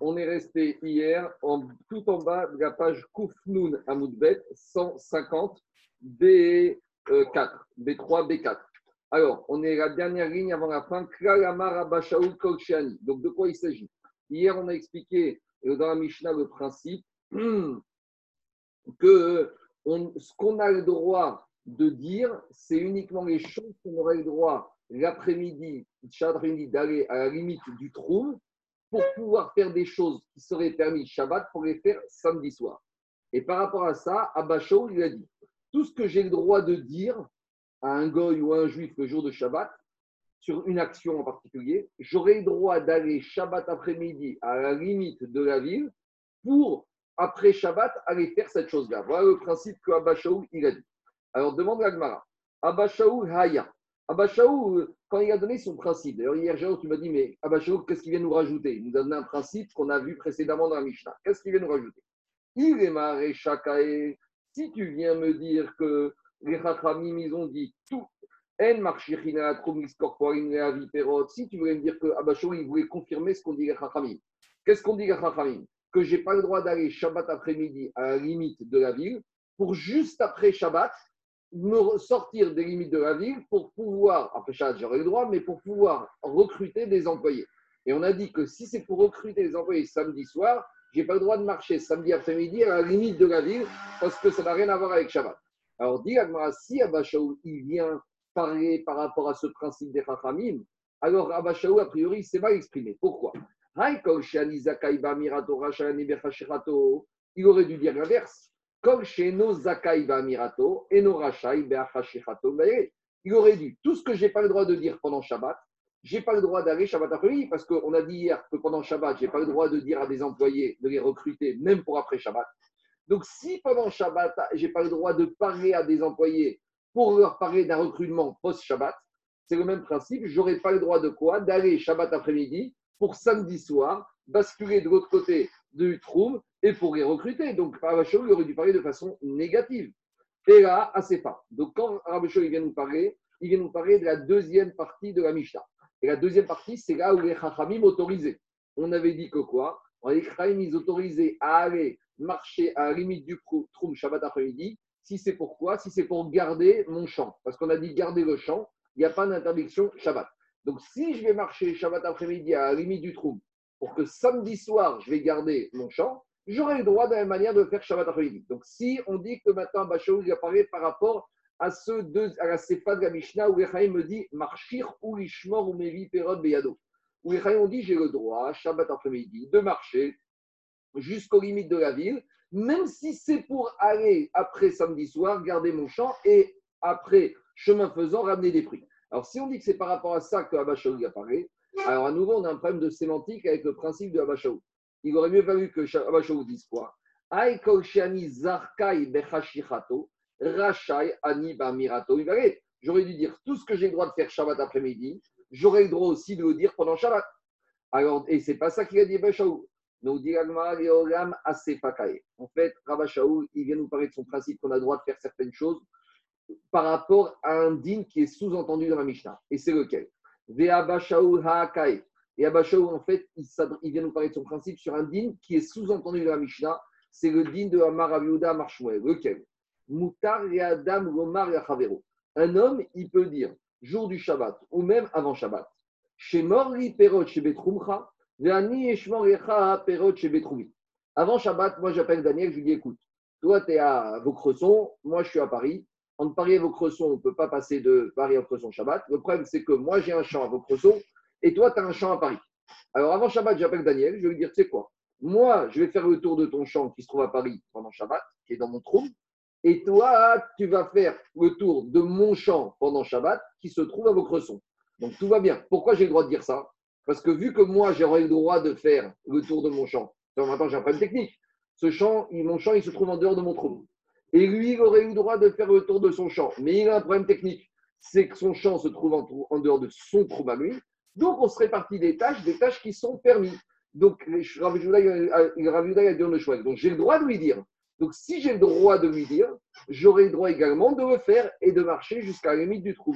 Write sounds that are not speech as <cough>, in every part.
On est resté hier en, tout en bas de la page Koufnoun Amoudbet 150 B4, B3, B4. Alors, on est la dernière ligne avant la fin. Donc, de quoi il s'agit? Hier, on a expliqué dans la Mishnah le principe <clears throat> que ce qu'on a le droit de dire, c'est uniquement les choses qu'on aurait le droit l'après-midi, d'aller à la limite du trou pour pouvoir faire des choses qui seraient permises Shabbat pour les faire samedi soir. Et par rapport à ça, Abachou, il a dit tout ce que j'ai le droit de dire à un goy ou à un juif le jour de Shabbat, sur une action en particulier, j'aurai le droit d'aller Shabbat après-midi à la limite de la ville pour, après Shabbat, aller faire cette chose-là. Voilà le principe que Abba il a dit. Alors, demande la Gemara. Abba Haya. Abba quand il a donné son principe, d'ailleurs, hier, tu m'as dit, mais Abba qu'est-ce qu'il vient nous rajouter? Il nous a donné un principe qu'on a vu précédemment dans la Mishnah. Qu'est-ce qu'il vient nous rajouter? Il est marré Si tu viens me dire que les Chachamim, ils ont dit tout. Si tu voulais me dire que Abachou, il voulait confirmer ce qu'on dit les Chachamim. Qu'est-ce qu'on dit les Chachamim? Que je n'ai pas le droit d'aller Shabbat après-midi à la limite de la ville pour juste après Shabbat me sortir des limites de la ville pour pouvoir, après Shabbat j'aurais le droit, mais pour pouvoir recruter des employés. Et on a dit que si c'est pour recruter des employés samedi soir, je n'ai pas le droit de marcher samedi après-midi à la limite de la ville parce que ça n'a rien à voir avec Shabbat. Alors, dit si Abashaou, il vient parler par rapport à ce principe des Chachamim, alors Abashaou, a priori, il s'est mal exprimé. Pourquoi? Il aurait dû dire l'inverse. Il aurait dû, tout ce que je n'ai pas le droit de dire pendant Shabbat, je n'ai pas le droit d'aller Shabbat après-midi, parce qu'on a dit hier que pendant Shabbat, je n'ai pas le droit de dire à des employés de les recruter, même pour après Shabbat. Donc, si pendant Shabbat, je n'ai pas le droit de parler à des employés pour leur parler d'un recrutement post-Shabbat, c'est le même principe. Je n'aurai pas le droit de quoi? D'aller Shabbat après-midi pour samedi soir, basculer de l'autre côté du trou et pour les recruter. Donc, Rabachou, il aurait dû parler de façon négative. Et là, assez pas. Donc, quand Rabachou vient nous parler, il vient nous parler de la deuxième partie de la Mishnah. Et la deuxième partie, c'est là où les Chachamim autorisés. On avait dit que quoi? Les Chachamim, ils autorisaient à aller marcher à la limite du Troum Shabbat après-midi, si c'est pourquoi Si c'est pour garder mon champ. Parce qu'on a dit garder le champ, il n'y a pas d'interdiction Shabbat. Donc si je vais marcher Shabbat après-midi à la limite du Troum, pour que samedi soir, je vais garder mon champ, j'aurai le droit de la même manière de faire Shabbat après-midi. Donc si on dit que maintenant Bachou il apparaît par rapport à, ce deux, à la de la Mishnah où Echaim me dit Marchir ou Ishmor ou Mevi Perod Beyado. Où Echaim dit j'ai le droit, Shabbat après-midi, de marcher jusqu'aux limites de la ville, même si c'est pour aller après samedi soir, garder mon champ et après, chemin faisant, ramener des prix. Alors, si on dit que c'est par rapport à ça que Abba apparaît, alors à nouveau, on a un problème de sémantique avec le principe de Abba Il aurait mieux fallu que Abba dise quoi? J'aurais dû dire tout ce que j'ai le droit de faire Shabbat après-midi, j'aurais le droit aussi de le dire pendant Shabbat. Alors, et c'est pas ça qu'il a dit nous dit En fait, Rabba il vient nous parler de son principe qu'on a le droit de faire certaines choses par rapport à un din qui est sous-entendu dans la Mishnah. Et c'est lequel? Et Shaoul, en fait, il, vient nous parler de son principe sur un din qui est sous-entendu dans la Mishnah. C'est le din de Amar Aviuda Marshmuel. Lequel Mutar Adam Lomar Un homme, il peut dire jour du Shabbat ou même avant Shabbat. Chez Morri Perot, chez Betrumcha, avant Shabbat, moi j'appelle Daniel, je lui dis écoute, toi tu es à Vaucresson, moi je suis à Paris. Entre Paris et Vaucresson, on ne peut pas passer de Paris à Vaucresson Shabbat. Le problème, c'est que moi j'ai un champ à Vaucresson et toi tu as un champ à Paris. Alors avant Shabbat, j'appelle Daniel, je vais lui dire tu sais quoi? Moi je vais faire le tour de ton champ qui se trouve à Paris pendant Shabbat, qui est dans mon trou. Et toi, tu vas faire le tour de mon champ pendant Shabbat qui se trouve à Vaucresson. Donc tout va bien. Pourquoi j'ai le droit de dire ça? Parce que vu que moi, j'aurais le droit de faire le tour de mon champ, maintenant j'ai un problème technique. Ce champ, mon champ, il se trouve en dehors de mon trou. Et lui, il aurait eu le droit de faire le tour de son champ. Mais il a un problème technique. C'est que son champ se trouve en, dehors de son trou à lui. Donc, on se répartit des tâches, des tâches qui sont permises. Donc, Rav a dit le choix. Donc, j'ai le droit de lui dire. Donc, si j'ai le droit de lui dire, j'aurai le droit également de le faire et de marcher jusqu'à la limite du trou.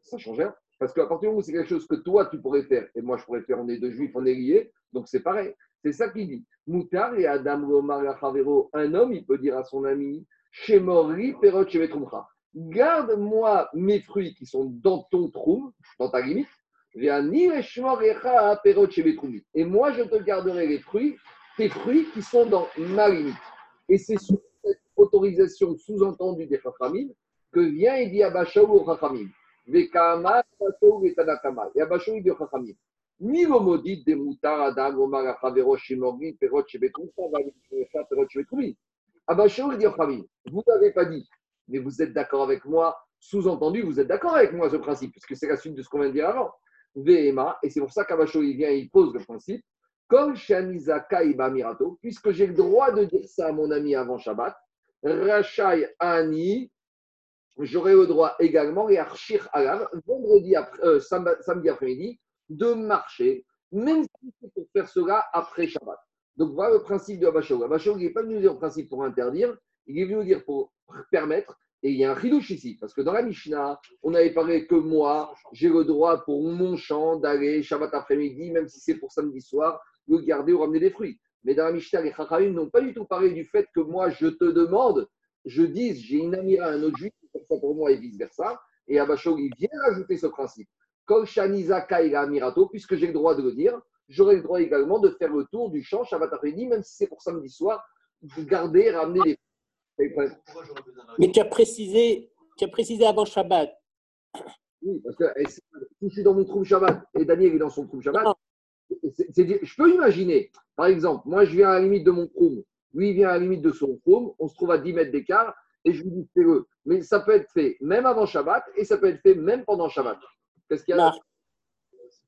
ça change rien. Parce qu'à partir du moment où c'est quelque chose que toi, tu pourrais faire, et moi, je pourrais faire, on est deux juifs, on est liés, donc c'est pareil. C'est ça qu'il dit. Moutar et Adam Lomar un homme, il peut dire à son ami, Shemori Perot Garde-moi mes fruits qui sont dans ton trou, dans ta limite, et moi, je te garderai les fruits, tes fruits qui sont dans ma limite. Et c'est sous cette autorisation sous-entendue des Chachamim que vient et dit Abashaou au Chachamim. Et Tanakama. Et Abashaou dit au Chachamim. Ni le maudit des moutards, Adam, Omar, Achavero, Shimori, Perot, Shebetroufa, Perot, Shebetroufi. Abashaou dit au Chachamim. Vous n'avez pas dit, mais vous êtes d'accord avec moi. Sous-entendu, vous êtes d'accord avec moi, ce principe, puisque c'est la suite de ce qu'on vient de dire avant. VMA, et c'est pour ça qu'Abasho il vient et il pose le principe, comme Shanizaka Iba Mirato, puisque j'ai le droit de dire ça à mon ami avant Shabbat, Rachai Ani, j'aurai le droit également, et Arshir Alav, vendredi après, euh, samedi après-midi, de marcher, même si c'est pour faire cela après Shabbat. Donc voilà le principe de Abasho. Abasho, il n'est pas venu dire le principe pour interdire, il est venu dire pour permettre, et il y a un ridouche ici, parce que dans la Mishnah, on avait parlé que moi, j'ai le droit pour mon champ d'aller Shabbat après-midi, même si c'est pour samedi soir, le garder ou ramener des fruits. Mais dans la Mishnah, les Chachamim n'ont pas du tout parlé du fait que moi, je te demande, je dise, j'ai une amie à un autre juif, ça pour moi et vice-versa. Et Abashog, il vient rajouter ce principe. Kol Shanizaka et Amirato, puisque j'ai le droit de le dire, j'aurai le droit également de faire le tour du champ Shabbat après-midi, même si c'est pour samedi soir, de garder, ramener des fruits. Mais tu as précisé, tu as précisé avant Shabbat. Oui, parce que si je suis dans mon trou Shabbat et Daniel est dans son trou Shabbat, je peux imaginer, par exemple, moi je viens à la limite de mon trou, lui il vient à la limite de son trou, on se trouve à 10 mètres d'écart et je lui dis fais-le. Mais ça peut être fait même avant Shabbat et ça peut être fait même pendant Shabbat. Qu'est-ce qu'il y a? Marc,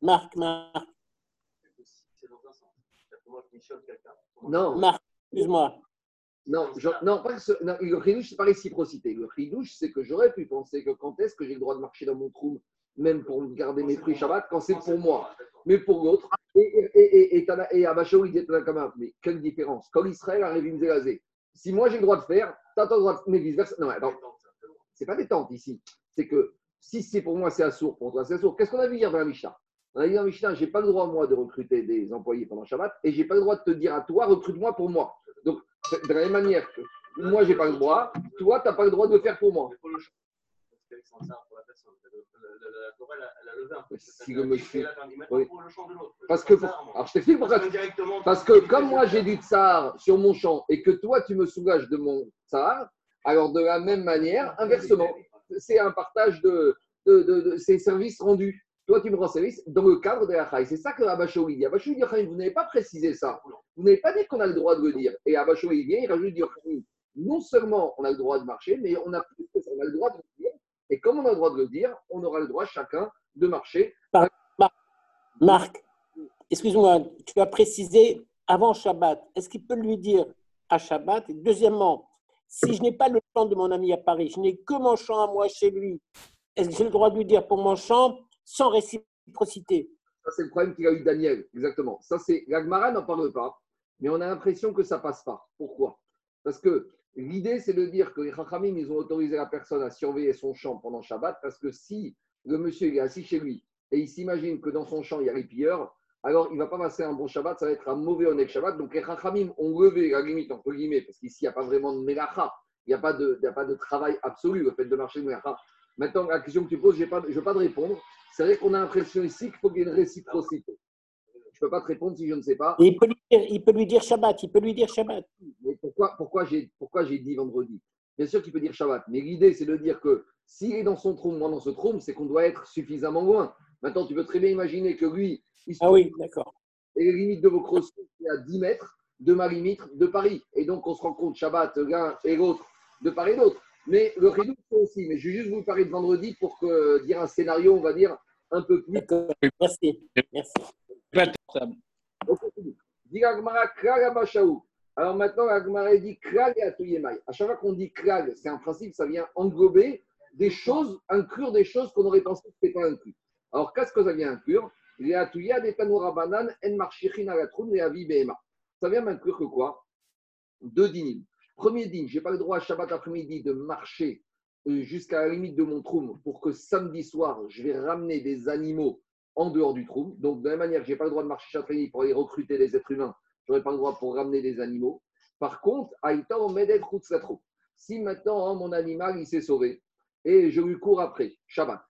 Marc, Marc. Non. Marc, excuse-moi. Non, non, pas ce, non, le chidouche, c'est pas réciprocité. Le chidouche, c'est que j'aurais pu penser que quand est-ce que j'ai le droit de marcher dans mon trou, même pour garder mes fruits Shabbat, quand c'est pour moi, mais pour l'autre. Et, et, et, il dit mais quelle différence Quand Israël arrive à me si moi j'ai le droit de faire, tu as le droit de. Mais vice-versa. Non, attends, c'est pas des tentes ici. C'est que si c'est pour moi, c'est assourd, pour toi, c'est assourd. Qu'est-ce qu'on a vu hier dans la Mishnah? On a dit dans la Mishnah, j'ai pas le droit, moi, de recruter des employés pendant Shabbat, et j'ai pas le droit de te dire à toi, recrute-moi pour moi. De la même manière que moi, j'ai pas le droit, toi, tu n'as pas le droit de le faire pour moi. Si le monsieur. Oui. Parce que, alors je t'explique pourquoi. Parce que comme moi j'ai du tsar sur mon champ et que toi tu me soulages de mon tsar, alors de la même manière, inversement, c'est un partage de, de, de, ces services rendus. Toi, tu me rends service dans le cadre de la Chai. C'est ça que Abachoui dit. Abachoui dit, vous n'avez pas précisé ça. Vous n'avez pas dit qu'on a le droit de le dire. Et Abachoui vient, il rajoute, dit, non seulement on a le droit de marcher, mais on a plus que ça, on a le droit de le dire. Et comme on a le droit de le dire, on aura le droit chacun de marcher. Marc, excuse-moi, tu as précisé avant Shabbat. Est-ce qu'il peut lui dire à Shabbat? Deuxièmement, si je n'ai pas le champ de mon ami à Paris, je n'ai que mon champ à moi chez lui, est-ce que j'ai le droit de lui dire pour mon champ, sans réciprocité. C'est le problème qu'il a eu Daniel, exactement. Ça, c'est l'Agmara n'en parle pas, mais on a l'impression que ça passe pas. Pourquoi? Parce que l'idée, c'est de dire que les Chachamim, ils ont autorisé la personne à surveiller son champ pendant Shabbat, parce que si le monsieur est assis chez lui et il s'imagine que dans son champ, il y a les pilleurs, alors il ne va pas passer un bon Shabbat, ça va être un mauvais honnête Shabbat. Donc les Chachamim ont levé la limite, entre guillemets, parce qu'ici, il n'y a pas vraiment de mélacha, il n'y a, de, a pas de travail absolu, le fait de marcher de mélacha. Maintenant, la question que tu poses, je ne veux pas te répondre. C'est vrai qu'on a l'impression ici qu'il faut qu'il y ait une réciprocité. Je ne peux pas te répondre si je ne sais pas. il, peut lui dire, il peut lui dire Shabbat, il peut lui dire Shabbat. Mais pourquoi, pourquoi j'ai dit vendredi? Bien sûr qu'il peut dire Shabbat, mais l'idée c'est de dire que s'il est dans son trône, moi dans ce trône, c'est qu'on doit être suffisamment loin. Maintenant, tu peux très bien imaginer que lui, il se Ah oui, d'accord. Et les limites de vos crosses, c'est à 10 mètres de ma limite de Paris. Et donc, on se rend compte, Shabbat, l'un et l'autre, de part et d'autre. Mais le Ridou, c'est aussi. Mais je vais juste vous parler de vendredi pour que, dire un scénario, on va dire, un peu plus. Merci. Merci. Alors maintenant, Agmara dit krag et atuyemai. À chaque fois qu'on dit krag, c'est un principe, ça vient englober des choses, inclure des choses qu'on aurait pensé que ce n'était pas inclus. Alors, qu'est-ce que ça vient inclure? Les atuya des banan en marchichin alatroun et avi Ça vient m'inclure que quoi? Deux dynimes. Premier dîme, je n'ai pas le droit à Shabbat après-midi de marcher euh, jusqu'à la limite de mon troum pour que samedi soir, je vais ramener des animaux en dehors du troum. Donc, de la même manière que je n'ai pas le droit de marcher chaque nuit pour aller recruter des êtres humains, je n'aurai pas le droit pour ramener des animaux. Par contre, Aïta Omedet Routsatro. Si maintenant hein, mon animal il s'est sauvé et je lui cours après, Shabbat,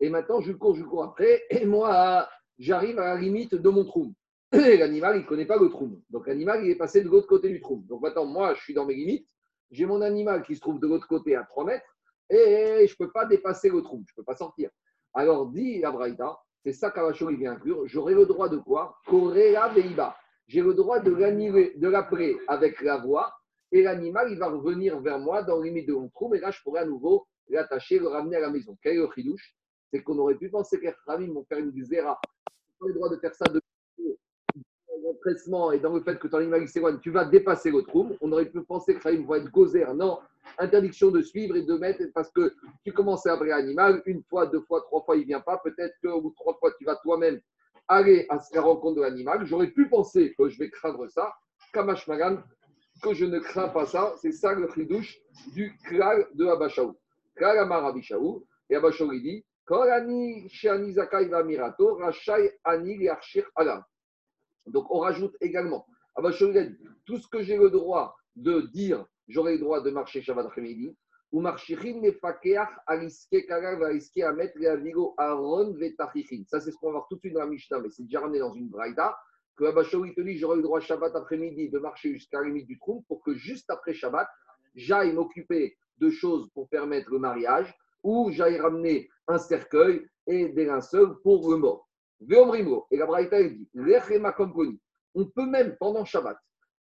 et maintenant je lui cours, je lui cours après, et moi j'arrive à la limite de mon trou. L'animal il ne connaît pas le trou. Donc l'animal il est passé de l'autre côté du trou. Donc maintenant moi je suis dans mes limites, j'ai mon animal qui se trouve de l'autre côté à 3 mètres et je ne peux pas dépasser le trou, je ne peux pas sortir. Alors dit Abraïta, c'est ça qu'Avachori vient inclure, j'aurai le droit de quoi? Korea Veiba. J'ai le droit de l'appeler avec la voix et l'animal, il va revenir vers moi dans le limite de mon trou, et là, je pourrais à nouveau l'attacher, le ramener à la maison. Quel est C'est qu'on aurait pu penser que les vont faire une zéra. Pas le droit de faire ça de et dans le fait que ton animal s'éloigne, tu vas dépasser le trou. On aurait pu penser que Khamim va être gozer. Non, interdiction de suivre et de mettre parce que tu commences à appeler l'animal, une fois, deux fois, trois fois, il vient pas. Peut-être que ou trois fois, tu vas toi-même aller à la rencontre de l'animal. J'aurais pu penser que je vais craindre ça. Kamash Magan, que je ne crains pas ça. C'est ça le chidouche du klal de Abashaou. Klal Amar Abishaou. Et Abashaou, il dit Korani Shani Zakai Mirato, Rachai Ani Alam. Donc on rajoute également, Abashaou, il a dit Tout ce que j'ai le droit de dire, j'aurai le droit de marcher Shabbat après-midi. Ou marchirin nefakeach aliske kagal aliske amet leavigo aron vetachichin. Ça, c'est ce qu'on va voir tout de suite dans la Mishnah, mais c'est déjà ramené dans une braïda que Abba te dit j'aurai le droit Shabbat après-midi de marcher jusqu'à la limite du trou pour que juste après Shabbat, j'aille m'occuper de choses pour permettre le mariage ou j'aille ramener un cercueil et des linceuls pour le mort. Et la Braïta dit on peut même pendant Shabbat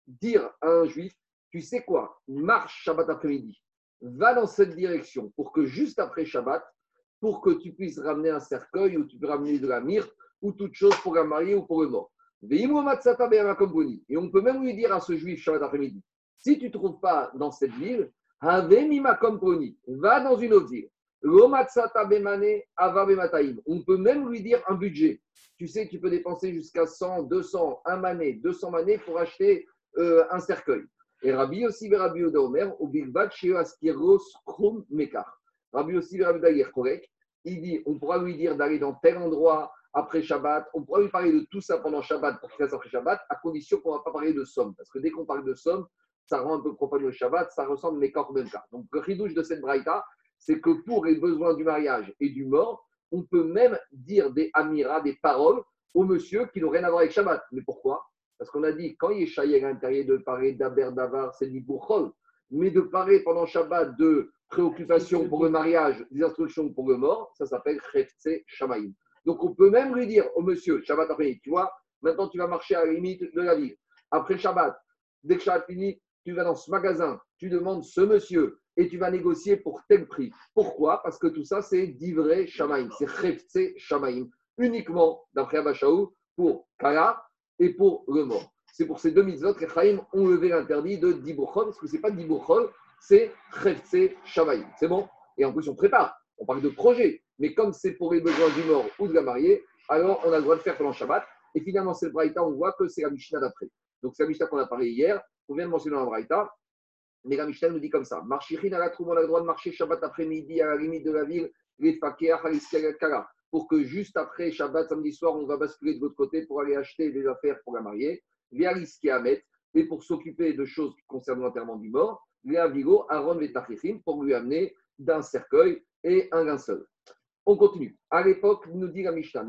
dire à un juif tu sais quoi, marche Shabbat après-midi, va dans cette direction pour que juste après Shabbat, pour que tu puisses ramener un cercueil ou tu peux ramener de la myrte ou toute chose pour la marier ou pour le mort. Et on peut même lui dire à ce juif Shabbat après-midi si tu ne trouves pas dans cette ville, va dans une autre ville. On peut même lui dire un budget. Tu sais, tu peux dépenser jusqu'à 100, 200, un mané, 200 manées pour acheter euh, un cercueil. Et Rabbi aussi, Rabbi Omer, au Bilbat, Askiros, Krum, Mekar. Rabbi aussi, Rabbi correct. Il dit on pourra lui dire d'aller dans tel endroit, après Shabbat. On pourrait lui parler de tout ça pendant Shabbat pour qu'il fasse après Shabbat, à condition qu'on ne va pas parler de somme. Parce que dès qu'on parle de somme, ça rend un peu profane le Shabbat, ça ressemble corps même cas. Donc le ridouche de cette c'est que pour les besoins du mariage et du mort, on peut même dire des amiras, des paroles au monsieur qui n'ont rien à voir avec Shabbat. Mais pourquoi? Parce qu'on a dit, quand il est à l'intérieur de parler d'Aber Davar, c'est du Bouchol. Mais de parler pendant Shabbat de préoccupations pour le mariage, des instructions pour le mort, ça s'appelle Khefse Shamaïm. Donc, on peut même lui dire au monsieur, Shabbat après, tu vois, maintenant tu vas marcher à la limite de la ville. Après Shabbat, dès que Shabbat finit, tu vas dans ce magasin, tu demandes ce monsieur et tu vas négocier pour tel prix. Pourquoi? Parce que tout ça, c'est d'ivré Shamaim, c'est Khefse Shamaim, uniquement, d'après Abachaou, pour Kala et pour le mort. C'est pour ces deux mitzvot que Chaim ont levé l'interdit de Dibuchol, parce que ce n'est pas Dibuchol, c'est Khefse Shamaim. C'est bon? Et en plus, on prépare. On parle de projet. Mais comme c'est pour les besoins du mort ou de la mariée, alors on a le droit de faire pendant Shabbat. Et finalement, c'est le Braïta, on voit que c'est la Mishnah d'après. Donc c'est la Mishnah qu'on a parlé hier, on vient de mentionner dans la Braïta. Mais la nous dit comme ça Marchichin à la trouve, on a le droit de marcher Shabbat après-midi à la limite de la ville, pour que juste après Shabbat, samedi soir, on va basculer de l'autre côté pour aller acheter des affaires pour la mariée, mettre et pour s'occuper de choses qui concernent l'enterrement du mort, Vigo, Aaron pour lui amener d'un cercueil et un linceul. On continue. À l'époque, nous dit la Mishnah,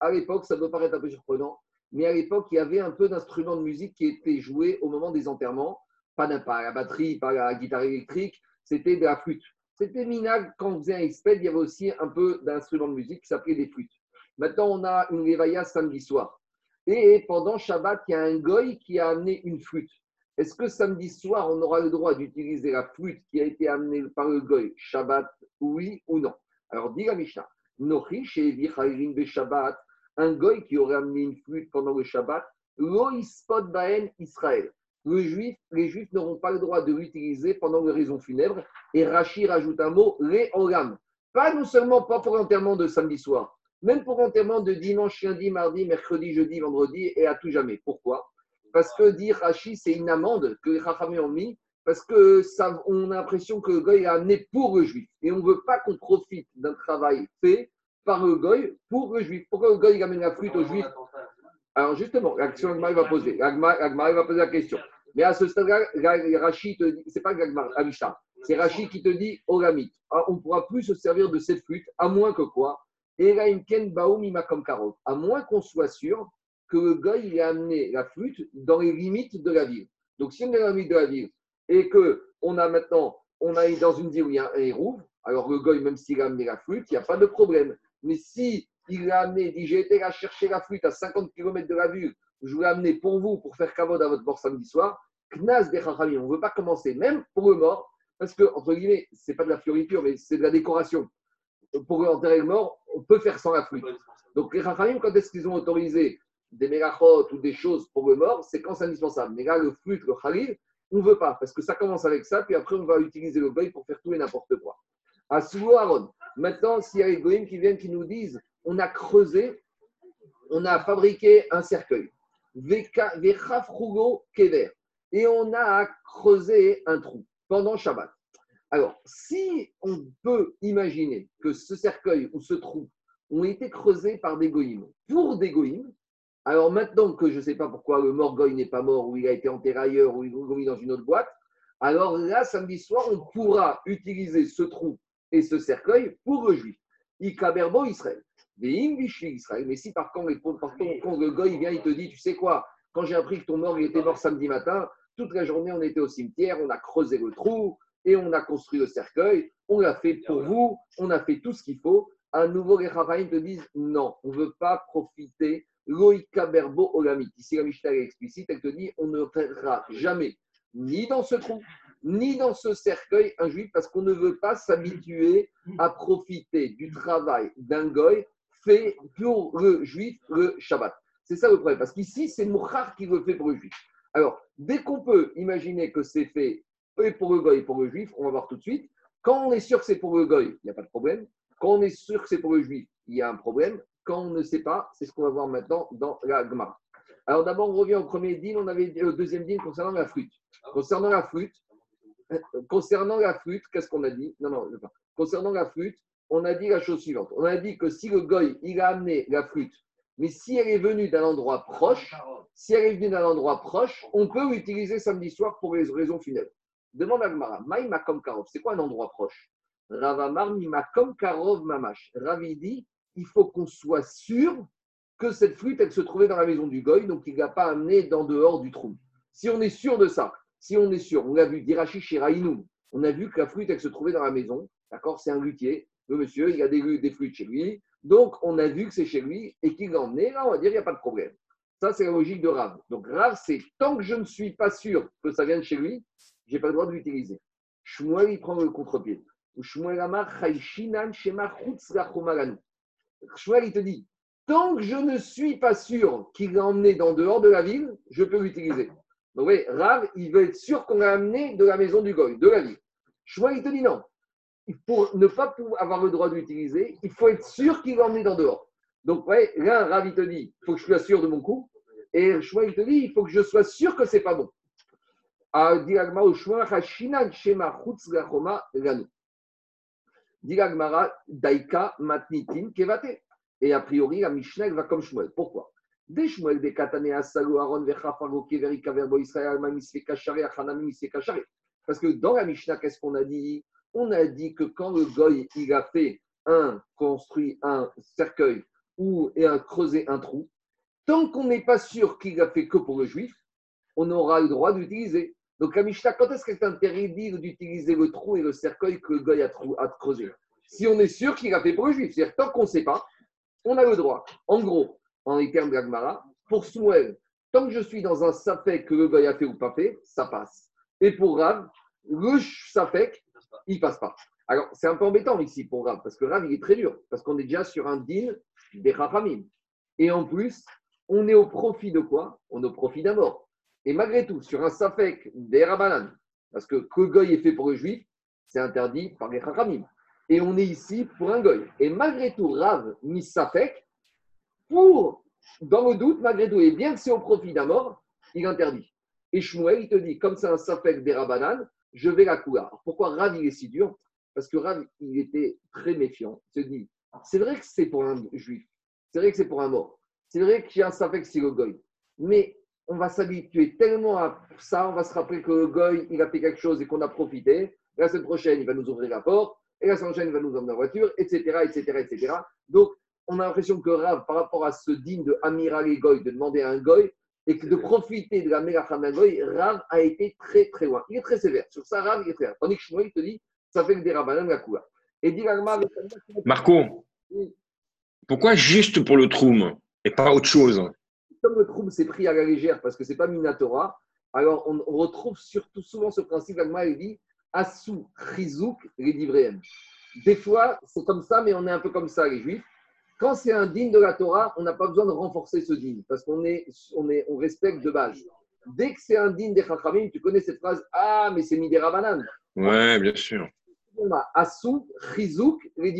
À l'époque, ça peut paraître un peu surprenant, mais à l'époque, il y avait un peu d'instruments de musique qui étaient joués au moment des enterrements. Pas, la batterie, pas la guitare électrique, c'était de la flûte. C'était minable, quand on faisait un exped, il y avait aussi un peu d'instruments de musique qui s'appelaient des flûtes. Maintenant, on a une réveilla samedi soir. Et pendant Shabbat, il y a un goy qui a amené une flûte. Est-ce que samedi soir, on aura le droit d'utiliser la flûte qui a été amenée par le goy? Shabbat, oui ou non? Alors, dit la Mishnah, Shabbat, un goy qui aurait amené une flûte pendant le Shabbat, lo baen Israël. Les juifs n'auront pas le droit de l'utiliser pendant les raisons funèbres. Et Rachid rajoute un mot, les. Pas non seulement pas pour l'enterrement de samedi soir, même pour l'enterrement de dimanche, lundi, mardi, mercredi, jeudi, vendredi et à tout jamais. Pourquoi? Parce que dire Rashi, c'est une amende que les Chachamim ont mis parce que ça, on a l'impression que le goy est amené pour le juif. Et on ne veut pas qu'on profite d'un travail fait par le goy pour le juif. Pourquoi le amène la fruit au juif? Alors justement, l'action Agmar va poser. Agmar va poser la question. Mais à ce stade-là, Rachid te dit, c'est pas Agmar, c'est Rachid qui te dit, Olamit, ah, on pourra plus se servir de cette flûte, à moins que quoi? À moins qu'on soit sûr que le il a amené la flûte dans les limites de la ville. Donc, si on est dans les limites de la ville et que on a maintenant, on a dans une ville où il y a un héros, alors le goy, même s'il a amené la flûte, il n'y a pas de problème. Mais si il a amené, dit j'ai été là chercher la flûte à 50 km de la ville, je vous l'ai amené pour vous, pour faire cavode à votre mort samedi soir, Knas des on ne veut pas commencer, même pour le mort, parce que, entre guillemets, ce n'est pas de la fioriture, mais c'est de la décoration. Pour enterrer le mort, on peut faire sans la flûte. Donc, les Rachamim, quand est-ce qu'ils ont autorisé des mélachot ou des choses pour le mort, c'est quand c'est indispensable. Mais là, le flûte, le khalil, on ne veut pas, parce que ça commence avec ça, puis après, on va utiliser le goy pour faire tout et n'importe quoi. À Aaron. Maintenant, s'il y a les goyim qui viennent, qui nous disent on a creusé, on a fabriqué un cercueil. Kever. Et on a creusé un trou pendant Shabbat. Alors, si on peut imaginer que ce cercueil ou ce trou ont été creusés par des goïms pour des goïms, alors maintenant que je ne sais pas pourquoi le mort n'est pas mort, ou il a été enterré ailleurs, ou il est mis dans une autre boîte, alors là, samedi soir, on pourra utiliser ce trou et ce cercueil pour le juif. Ikaberbo Israël. Mais si par contre, le goy vient, il te dit, tu sais quoi, quand j'ai appris que ton mort il était mort samedi matin, toute la journée, on était au cimetière, on a creusé le trou et on a construit le cercueil, on l'a fait pour vous, on a fait tout ce qu'il faut. À nouveau, les Chavaïm te disent non, on ne veut pas profiter Loïka Berbo Olamit. Ici, la Mishnah est explicite, elle te dit on ne traitera jamais ni dans ce trou, ni dans ce cercueil un juif, parce qu'on ne veut pas s'habituer à profiter du travail d'un goy fait pour le juif le Shabbat. C'est ça le problème, parce qu'ici, c'est Mouchar qui le fait pour le juif. Alors, dès qu'on peut imaginer que c'est fait pour le goy et pour le juif, on va voir tout de suite. Quand on est sûr que c'est pour le goy, il n'y a pas de problème. Quand on est sûr que c'est pour le juif, il y a un problème. Quand on ne sait pas, c'est ce qu'on va voir maintenant dans la Gemara. Alors d'abord, on revient au premier dîme, on avait au deuxième dîme concernant la flûte. Concernant la flûte, euh, concernant la qu'est-ce qu'on a dit? Non, non, pas. Concernant la flûte, on a dit la chose suivante. On a dit que si le goy, il a amené la flûte, mais si elle est venue d'un endroit proche, si elle est venue d'un endroit proche, on peut l'utiliser samedi soir pour les raisons funèbres. Demande à Gmara, Maï Makom Karov, c'est quoi un endroit proche? Ravamar Makom Karov Mamash. Ravi dit, il faut qu'on soit sûr que cette flûte, elle se trouvait dans la maison du goy, donc il ne l'a pas amenée dans dehors du trou. Si on est sûr de ça, si on est sûr, on l'a vu, Dirachi chez on a vu que la flûte, elle se trouvait dans la maison, d'accord C'est un luthier, le monsieur, il a des, des chez lui, donc on a vu que c'est chez lui et qu'il l'a emmené, là on va dire, il n'y a pas de problème. Ça, c'est la logique de Rav. Donc Rav, c'est tant que je ne suis pas sûr que ça vient de chez lui, je n'ai pas le droit de l'utiliser. Shmuel, il prend le contre-pied. Shmuel, il te dit, tant que je ne suis pas sûr qu'il l'a emmené dans dehors de la ville, je peux l'utiliser. Donc, oui, Rav, il veut être sûr qu'on l'a amené de la maison du Goy, de la ville. Shmuel, il te dit non. Pour ne pas avoir le droit de l'utiliser, il faut être sûr qu'il l'a emmené dans dehors. Donc, ouais, là, Rav, il te dit, il faut que je sois sûr de mon coup. Et Shmuel, il te dit, il faut que je sois sûr que ce n'est pas bon. Daika Matnitin Kevate. Et a priori, la Mishnah va comme Shmuel. Pourquoi? Parce que dans la Mishnah, qu'est-ce qu'on a dit? On a dit que quand le Goy, il a fait un, construit un cercueil ou et a creusé un trou, tant qu'on n'est pas sûr qu'il a fait que pour le juif, on aura le droit d'utiliser. Donc, la quand est-ce qu'elle est interdit d'utiliser le trou et le cercueil que le Goy a, creusé? Si on est sûr qu'il a fait pour le juif. C'est-à-dire, tant qu'on ne sait pas, on a le droit. En gros, en les termes d'Agmara, pour Samuel, tant que je suis dans un safek que le Goy a fait ou pas fait, ça passe. Et pour Rav, le safek, il passe pas. Alors, c'est un peu embêtant ici pour Rav, parce que Rav, il est très dur, parce qu'on est déjà sur un din des Rafamim. Et en plus, on est au profit de quoi? On est au profit d'un mort. Et malgré tout, sur un safek des Rabanan, parce que que Goy est fait pour le juif, c'est interdit par les Rafamim. Et on est ici pour un Goy. Et malgré tout, Rav mis safek, pour, dans le doute, malgré tout, et bien que c'est au profit d'un mort, il interdit. Et Shmuel, il te dit, comme c'est un safek des Rabanan, je vais la couler. pourquoi Rav, il est si dur? Parce que Rav, était très méfiant. Il se dit, c'est vrai que c'est pour un juif, c'est vrai que c'est pour un mort, c'est vrai qu'il y a un c'est le goy, mais on va s'habituer tellement à ça, on va se rappeler que le goy, il a fait quelque chose et qu'on a profité. la semaine prochaine, il va nous ouvrir la porte, et la semaine prochaine, il va nous emmener en voiture, etc., etc., etc. Donc, on a l'impression que Rav, par rapport à ce digne de Amiral et Goy, de demander à un Goy, et que de profiter de la Melacha d'un Goy, Rav a été très très loin. Il est très sévère. Sur ça, Rav, il est très sévère. Tandis que Shmuel, il te dit, ça fait que des Rabbanan la couleur. Et dit Marco, pourquoi juste pour le Troum et pas autre chose? Comme le Troum s'est pris à la légère parce que ce n'est pas Minatora, alors on, retrouve surtout souvent ce principe, Agma, il dit Assou, Chizouk, les Des fois, c'est comme ça, mais on est un peu comme ça, les Juifs. Quand c'est un digne de la Torah, on n'a pas besoin de renforcer ce digne parce qu'on est, on est, on respecte de base. Dès que c'est un digne des Chachamim, tu connais cette phrase Ah, mais c'est Midera Banane. Ouais, bien sûr. Assou, Chizouk, les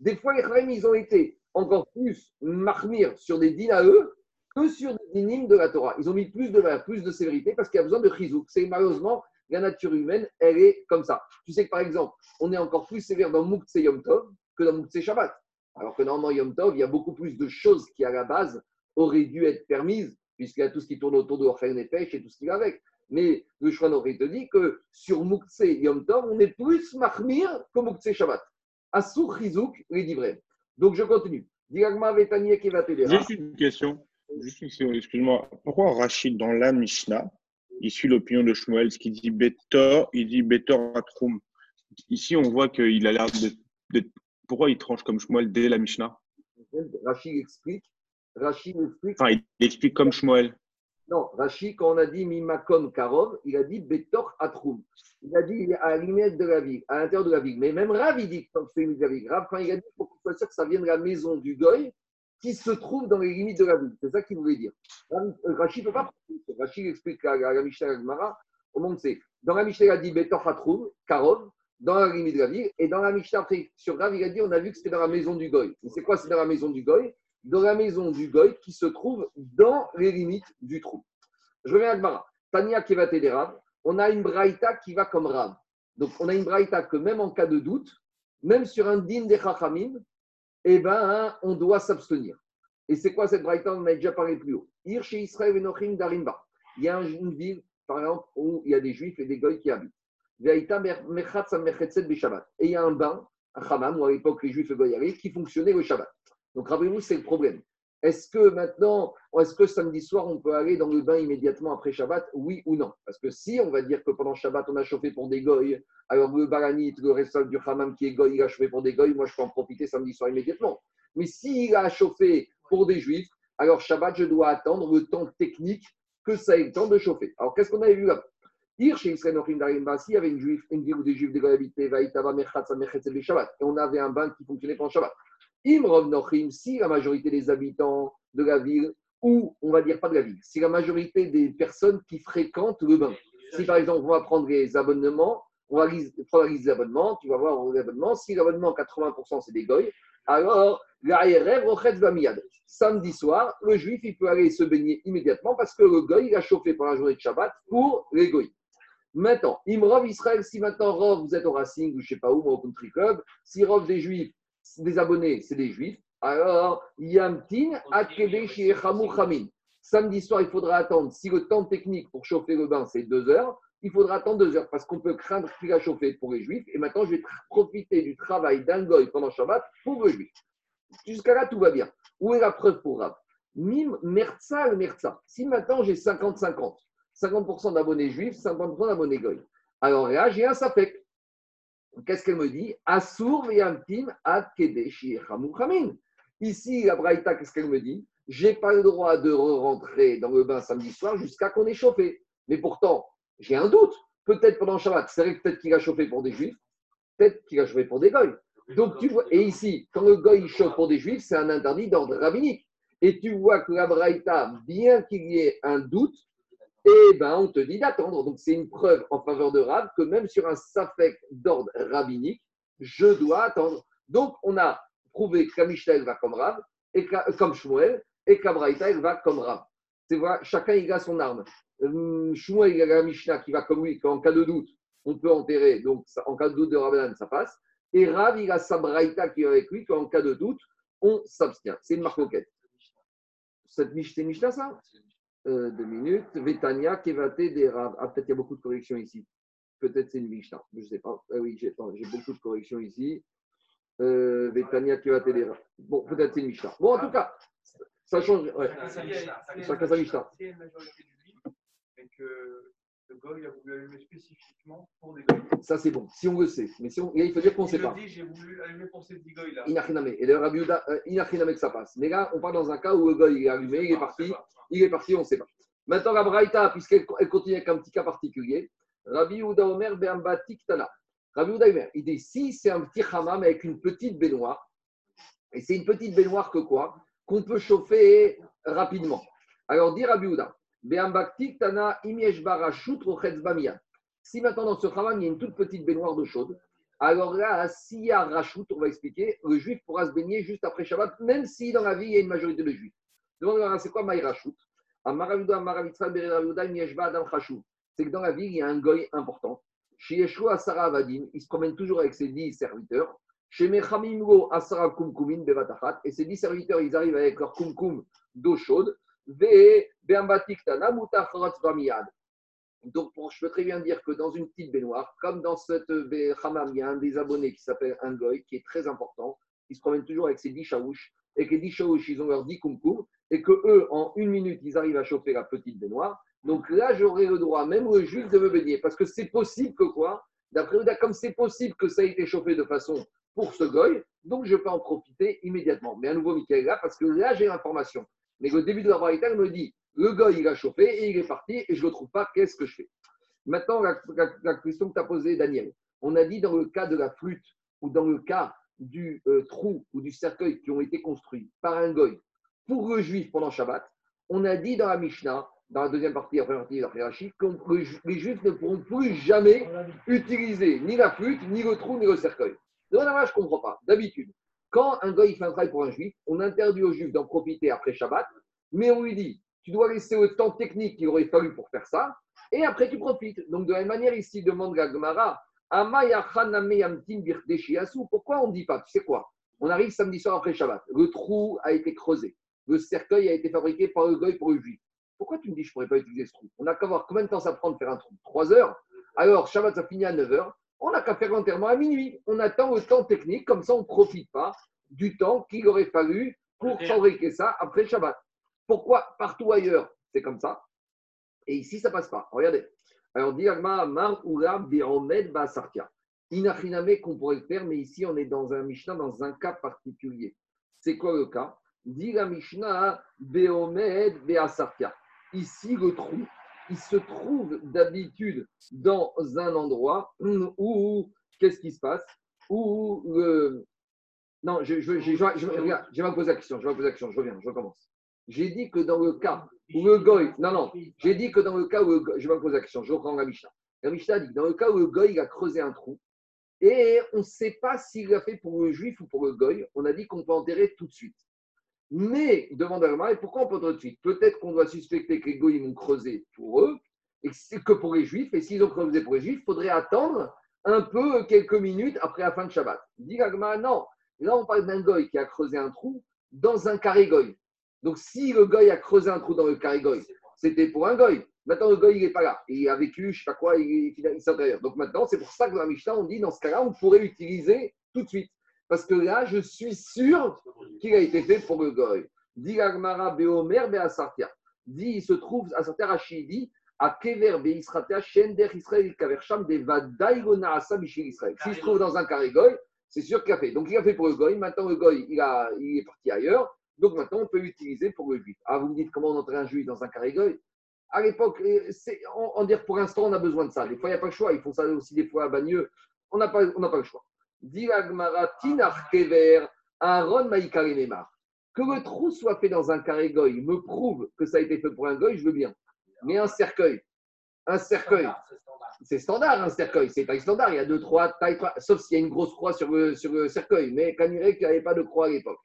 Des fois, les Chachamim, ils ont été encore plus marmir sur des dînes à eux que sur des dînes de la Torah. Ils ont mis plus de plus de sévérité parce qu'il y a besoin de Chizouk. C'est malheureusement la nature humaine, elle est comme ça. Tu sais que par exemple, on est encore plus sévère dans Moukse Yom Tov que dans Moukse Shabbat. Alors que normalement, Yom Tov, il y a beaucoup plus de choses qui, à la base, auraient dû être permises, puisqu'il y a tout ce qui tourne autour de Orphel et Pêche et tout ce qui va avec. Mais le Shouan aurait te dit que sur Moukse Yom Tov, on est plus mahmir que Moukse Shabbat. Asur Chizouk, les Donc je continue. Juste une question. Juste une question, excuse-moi. Pourquoi Rachid, dans la Mishnah, il suit l'opinion de Shmuel, ce qui dit Betor, il dit Betor Atrum. Ici, on voit qu'il a l'air d'être pourquoi il tranche comme Shmuel dès la Mishnah Rachid explique. Rachid explique. Enfin, il explique comme Shmuel. Non, Rachid, quand on a dit Mimakom Karov, il a dit Betor Atrum. Il a dit à la limite de la ville, à l'intérieur de la ville. Mais même Rav, il dit que c'est une la ville. Rav, quand il a dit pour qu'il soit sûr que ça vient de la maison du Goy, qui se trouve dans les limites de la ville. C'est ça qu'il voulait dire. Rachid ne peut pas. Rachid explique à la Mishnah Gemara, au monde c'est. Dans la Mishnah, il a dit Betor Atrum, Karov dans la limite de la ville. Et dans la Mishnah, sur Rav, il a dit on a vu que c'était dans la maison du Goy. C'est quoi C'est dans la maison du Goy? Dans la maison du Goy qui se trouve dans les limites du trou. Je reviens à Gmara. Tania des Rav, on a une braïta qui va comme Rav. Donc on a une braïta que même en cas de doute, même sur un din des Chachamim, eh ben, on doit s'abstenir. Et c'est quoi cette braïta? On en a déjà parlé plus haut. Israël. Il y a une ville, par exemple, où il y a des juifs et des goy qui habitent. Et il y a un bain, un hammam, où à l'époque les juifs et qui fonctionnait le Shabbat. Donc rappelez-vous, c'est le problème. Est-ce que maintenant, est-ce que samedi soir, on peut aller dans le bain immédiatement après Shabbat? Oui ou non? Parce que si on va dire que pendant Shabbat, on a chauffé pour des goy, alors le baranit, le restant du hammam qui est goy, il a chauffé pour des goy, moi je peux en profiter samedi soir immédiatement. Mais s'il a chauffé pour des juifs, alors Shabbat, je dois attendre le temps technique que ça ait le temps de chauffer. Alors qu'est-ce qu'on avait vu là il y avait une, juif, une ville où des juifs de habitaient, et on avait un bain qui fonctionnait pendant Shabbat. Imrov Nochim, si la majorité des habitants de la ville, ou on va dire pas de la ville, si la majorité des personnes qui fréquentent le bain, si par exemple on va prendre les abonnements, on va prendre la liste des abonnements, tu vas voir les abonnements, si l'abonnement 80% c'est des goy, alors l'ARR Rochet Vamiyad. Samedi soir, le juif il peut aller se baigner immédiatement parce que le goy il a chauffé pour la journée de Shabbat pour les goy. Maintenant, Imrov Israël, si maintenant Rov, vous êtes au Racing ou je ne sais pas où, au Country Club, si Rov des Juifs, des abonnés, c'est des Juifs, alors Yamtin chez Chamin. Samedi soir, il faudra attendre. Si le temps technique pour chauffer le bain, c'est deux heures, il faudra attendre deux heures parce qu'on peut craindre qu'il a chauffé pour les Juifs. Et maintenant, je vais profiter du travail d'un goy pendant Shabbat pour les Juifs. Jusqu'à là, tout va bien. Où est la preuve pour Rav? Mim, Merza, Merza. Si maintenant j'ai 50-50, 50% d'abonnés juifs, 50% d'abonnés goy. Alors là, j'ai un sapek. Qu'est-ce qu'elle me dit? Asur v'yamtim ad Ici, la Braïta, qu'est-ce qu'elle me dit? J'ai pas le droit de rentrer dans le bain samedi soir jusqu'à qu'on ait chauffé. Mais pourtant, j'ai un doute. Peut-être pendant Shabbat, c'est vrai que peut-être qu'il a chauffé pour des juifs, peut-être qu'il a chauffé pour des goy. Donc tu vois, et ici, quand le goy chauffe pour des juifs, c'est un interdit d'ordre rabbinique. Et tu vois que la Braïta, bien qu'il y ait un doute, eh ben, on te dit d'attendre. Donc, c'est une preuve en faveur de Rab que même sur un safek d'ordre rabbinique, je dois attendre. Donc, on a prouvé que Mishnah va comme Rab, et comme Shmuel, et qu'Abraïta va comme Rab. C'est vrai, chacun il a son arme. Hum, Shmuel il a la Mishnah qui va comme lui, qu'en cas de doute, on peut enterrer. Donc, en cas de doute de Rabbanan, ça passe. Et Rav, il a sa braïta qui est avec lui, qu'en cas de doute, on s'abstient. C'est une marcoquette. Cette c'est Mishnah, ça? Euh, Deux minutes. Vetania, Kevate, des Rav. Ah, peut-être qu'il y a beaucoup de corrections ici. Peut-être c'est une Mishnah. Je ne sais pas. Ah oui, j'ai beaucoup de corrections ici. Euh, Vetania, Kevate, des Rav. Bon, peut-être c'est une Mishnah. Bon, en tout cas, ça change. Ouais. Chacun sa Mishnah. Et que le goy a voulu allumer spécifiquement pour des goy. Ça, c'est bon, si on le sait. Mais si on... il faut dire qu'on ne sait pas. Il dit, j'ai voulu allumer pour ces 10 goy là. Inachiname. Et d'ailleurs, Rabbi euh, Inachiname que ça passe. Mais là, on parle dans un cas où le goy est allumé, il est parti, il est parti, on ne sait pas. Maintenant, la Braïta, puisqu'elle continue avec un petit cas particulier, Rabbi Omer Beamba Tiktana. Rabbi Omer, il dit si c'est un petit hammam avec une petite baignoire, et c'est une petite baignoire que quoi? Qu'on peut chauffer rapidement. Alors, dit Rabbi Si maintenant dans ce hammam, il y a une toute petite baignoire d'eau chaude, alors là, s'il y a rachout, on va expliquer, le juif pourra se baigner juste après Shabbat, même si dans la vie, il y a une majorité de juifs. c'est quoi Maï Rachout? C'est que dans la vie, il y a un goy important. Yeshua Asara Avadim, il se promène toujours avec ses dix serviteurs. Chez Mechamimgo Asara Kumkumin Bevatachat, et ces dix serviteurs, ils arrivent avec leur kumkum d'eau chaude. Donc, je peux très bien dire que dans une petite baignoire, comme dans cette hammam, il y a un des abonnés qui s'appelle un goy, qui est très important. Il se promène toujours avec ses 10 chaouches, et que les 10 chaouches, ils ont leur 10 kumkum, et que eux, en une minute, ils arrivent à chauffer la petite baignoire. Donc là, j'aurai le droit, même le juif, de me baigner. Parce que c'est possible que quoi? D'après Ouda, comme c'est possible que ça ait été chauffé de façon pour ce goy, donc je peux en profiter immédiatement. Mais à nouveau, Michael, là, parce que là, j'ai l'information. Mais au début de la braïta, elle me dit le gars, il a chauffé et il est parti et je ne le trouve pas, qu'est-ce que je fais? Maintenant, la, question que tu as posée, Daniel, on a dit dans le cas de la flûte ou dans le cas du euh, trou ou du cercueil qui ont été construits par un goy pour le juif pendant Shabbat, on a dit dans la Mishnah, dans la deuxième partie, la première partie de la que les juifs ne pourront plus jamais utiliser ni la flûte, ni le trou, ni le cercueil. Donc là, je ne comprends pas. D'habitude, quand un goy fait un travail pour un juif, on interdit au juif d'en profiter après Shabbat, mais on lui dit tu dois laisser le temps technique qu'il aurait fallu pour faire ça, et après tu profites. Donc de la même manière, ici, demande la pourquoi on ne dit pas Tu sais quoi? On arrive samedi soir après Shabbat, le trou a été creusé, le cercueil a été fabriqué par le goy pour le juif. Pourquoi tu me dis je ne pourrais pas utiliser ce trou? On n'a qu'à voir combien de temps ça prend de faire un trou? 3 heures? Alors, Shabbat, ça finit à 9 heures. On n'a qu'à faire l'enterrement à minuit. On attend le temps technique, comme ça on ne profite pas du temps qu'il aurait fallu pour fabriquer ça après Shabbat. Pourquoi partout ailleurs c'est comme ça et ici ça passe pas Regardez. Alors, Diagma Mar Urab Basarkia. Inachiname qu'on pourrait le faire, mais ici on est dans un Mishnah, dans un cas particulier. C'est quoi le cas? Dit la Mishnah Beomed Beasarkia. Ici, le trou, il se trouve d'habitude dans un endroit où, qu'est-ce qui se passe? Où le, non, je, je, je, je, vais poser la question, je vais poser la question, je reviens, je recommence. J'ai dit que dans le cas où le goy, non, non, j'ai dit que dans le cas où le goy, je vais poser la question, je reprends la Mishnah. La Mishnah dit dans le cas où le goy a creusé un trou, et on ne sait pas s'il l'a fait pour le juif ou pour le goy, on a dit qu'on peut enterrer tout de suite. Mais, demande à et pourquoi on peut tout de suite? Peut-être qu'on doit suspecter que les goy ont creusé pour eux, et que pour les juifs, et s'ils ont creusé pour les juifs, il faudrait attendre un peu, quelques minutes après la fin de Shabbat. Dit non, Là, on parle d'un goy qui a creusé un trou dans un carré goy. Donc, si le goy a creusé un trou dans le carré goy, c'était pour un goy. Maintenant, le goy, il n'est pas là. Il a vécu, je ne sais pas quoi, il, il, s'intéresse. Donc, maintenant, c'est pour ça que dans la Mishnah, on dit dans ce cas-là, on pourrait l'utiliser tout de suite. Parce que là, je suis sûr qu'il a été fait pour le goy. Dit Agmara Beomer Beasartia. Dit, il se trouve à Sartia Rachidi, à Kever Beisratia, Shender Israël, Kaversham, de Vadaïgona Asa Israël. S'il se trouve dans un carré goy, c'est sûr qu'il a fait. Donc il a fait pour le goy. Maintenant le goy, il, a, il est parti ailleurs. Donc maintenant on peut l'utiliser pour le juif. Ah, vous me dites comment on entre un juif dans un carré goy? À l'époque, on, on dire pour l'instant on a besoin de ça. Des fois il n'y a pas le choix. Ils font ça aussi des fois à Bagneux. On n'a pas, on pas le choix. Aaron Que le trou soit fait dans un carré goy me prouve que ça a été fait pour un goy, je veux bien. Mais un cercueil, un cercueil, c'est standard un cercueil, c'est taille standard. Il y a deux, trois tailles, sauf s'il y a une grosse croix sur le, sur le cercueil. Mais Canuré, qu'il n'y avait pas de croix à l'époque.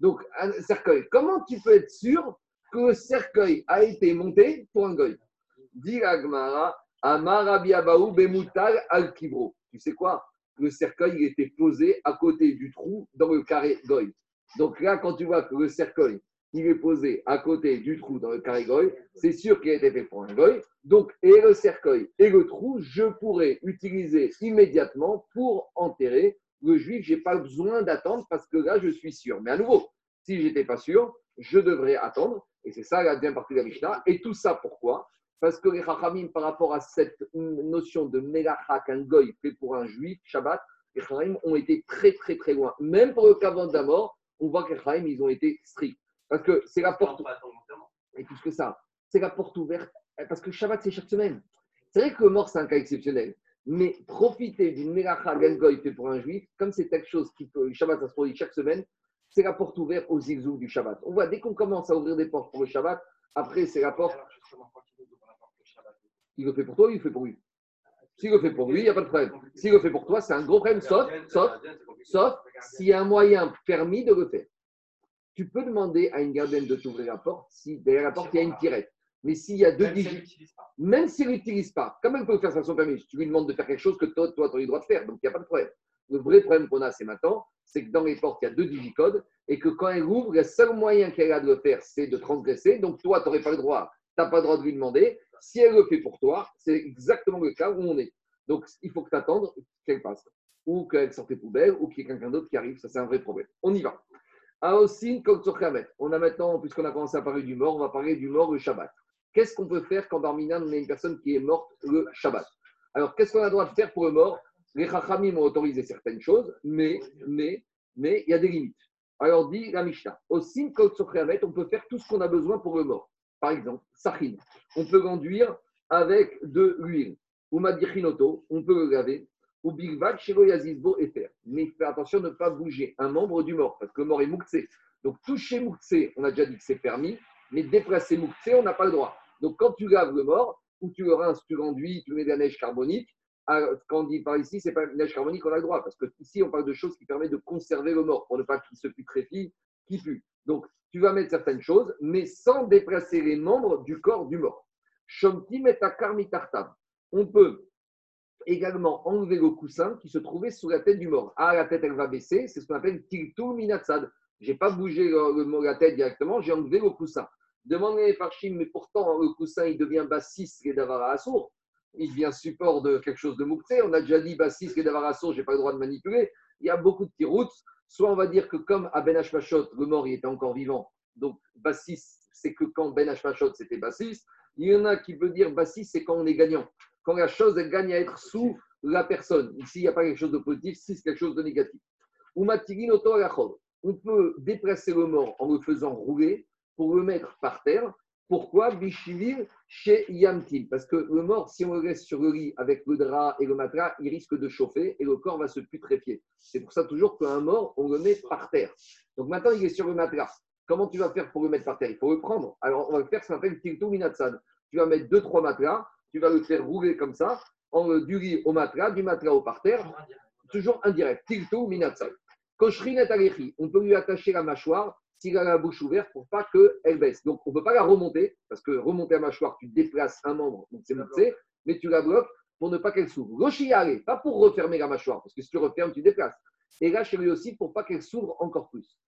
Donc, un cercueil. Comment tu peux être sûr que le cercueil a été monté pour un goy? Dit Agmara, Amar al Kibro. Tu sais quoi? Le cercueil il était posé à côté du trou dans le carré goy. Donc là, quand tu vois que le cercueil il est posé à côté du trou dans le carré goy, c'est sûr qu'il a été fait pour un goy. Donc, et le cercueil et le trou, je pourrais utiliser immédiatement pour enterrer le juif. Je n'ai pas besoin d'attendre parce que là, je suis sûr. Mais à nouveau, si je n'étais pas sûr, je devrais attendre. Et c'est ça la deuxième partie de la Mishnah. Et tout ça, pourquoi? Parce que les Chachamim, par rapport à cette notion de Melacha qu'un goy fait pour un juif, Shabbat, les Chachamim ont été très, très, très loin. Même pour le Kavan d'Amor, on voit que les Chachamim, ils ont été stricts. Parce que c'est la porte. Et plus que ça, c'est la porte ouverte. Parce que Shabbat, c'est chaque semaine. C'est vrai que le mort, c'est un cas exceptionnel. Mais profiter d'une Melacha Goy fait pour un juif, comme c'est quelque chose qui peut. Le Shabbat, ça se produit chaque semaine, c'est la porte ouverte aux zigzou du Shabbat. On voit, dès qu'on commence à ouvrir des portes pour le Shabbat, après, c'est la porte. Il le fait pour toi ou il le fait pour lui? S'il le fait pour lui, il n'y a pas de problème. S'il le fait pour toi, c'est un gros problème, sauf, sauf, sauf s'il y a un moyen permis de le faire. Tu peux demander à une gardienne de t'ouvrir la porte si derrière la porte, il y a une tirette. Mais s'il y a deux digits, même s'il n'utilise pas, quand même, peut faire ça son permis. Tu lui demandes de faire quelque chose que toi, tu as le droit de faire. Donc, il n'y a pas de problème. Le vrai problème qu'on a, c'est maintenant, c'est que dans les portes, il y a deux digicodes et que quand elle ouvre, le seul moyen qu'elle a de le faire, c'est de transgresser. Donc, toi, tu n'aurais pas le droit, tu n'as pas le droit de lui demander. Si elle le fait pour toi, c'est exactement le cas où on est. Donc, il faut que tu attendes qu'elle passe. Ou qu'elle sorte les poubelles, ou qu'il y ait quelqu'un d'autre qui arrive. Ça, c'est un vrai problème. On y va. Aosin On a maintenant, puisqu'on a commencé à parler du mort, on va parler du mort le Shabbat. Qu'est-ce qu'on peut faire quand Barminan, on a une personne qui est morte le Shabbat? Alors, qu'est-ce qu'on a le droit de faire pour le mort? Les Chachamim ont autorisé certaines choses, mais, mais, mais il y a des limites. Alors, dit la Mishnah, au Sin on peut faire tout ce qu'on a besoin pour le mort. Par exemple, Sachin, on peut l'enduire avec de l'huile. Ou Madichinoto, on peut le laver. Ou Bilbag, Shiro Yazizbo et faire. Mais fais attention de ne pas bouger un membre du mort, parce que le mort est Mouktsé. Donc, toucher Mouktsé, on a déjà dit que c'est permis, mais déplacer Mouktsé, on n'a pas le droit. Donc, quand tu laves le mort, ou tu le rinces, tu l'enduis, tu mets de la neige carbonique, quand on dit par ici, c'est pas une neige carbonique qu'on a le droit, parce que ici, on parle de choses qui permettent de conserver le mort, pour ne pas qu'il se putréfie, qu'il pue. Donc, tu vas mettre certaines choses, mais sans déplacer les membres du corps du mort. Shomti tartam. On peut également enlever le coussin qui se trouvait sous la tête du mort. Ah, la tête, elle va baisser, c'est ce qu'on appelle tiltou minatsad. Je n'ai pas bougé le, la tête directement, j'ai enlevé le coussin. Demandez par Chim, mais pourtant le coussin il devient bassiste et davara assour. Il devient support de quelque chose de moukté. On a déjà dit bassiste et davara assour, je n'ai pas le droit de manipuler. Il y a beaucoup de routes. Soit on va dire que comme à Ben Hashmashot, le mort il était encore vivant, donc bassiste, c'est que quand Ben Hashmashot c'était bassiste. Il y en a qui veut dire bassiste, c'est quand on est gagnant. Quand la chose elle gagne à être sous la personne. Ici, il n'y a pas quelque chose de positif, si c'est quelque chose de négatif. On peut déplacer le mort en le faisant rouler pour le mettre par terre. Pourquoi Bishivir chez Yamtil Parce que le mort, si on le laisse sur le lit avec le drap et le matelas, il risque de chauffer et le corps va se putréfier. C'est pour ça toujours qu'un mort, on le met par terre. Donc maintenant, il est sur le matelas. Comment tu vas faire pour le mettre par terre? Il faut le prendre. Alors, on va faire, ça s'appelle Tilto Minatsad. Tu vas mettre deux, trois matelas, tu vas le faire rouler comme ça, en, du lit au matelas, du matelas au parterre, toujours indirect. Tilto Minatsad. on peut lui attacher la mâchoire s'il a la bouche ouverte pour pas qu'elle baisse. Donc, on ne peut pas la remonter, parce que remonter la mâchoire, tu déplaces un membre, donc c'est monté, mais tu la bloques pour ne pas qu'elle s'ouvre. Rochiare, pas pour refermer la mâchoire, parce que si tu refermes, tu déplaces. Et là, chez lui aussi, pour pas qu'elle s'ouvre encore plus.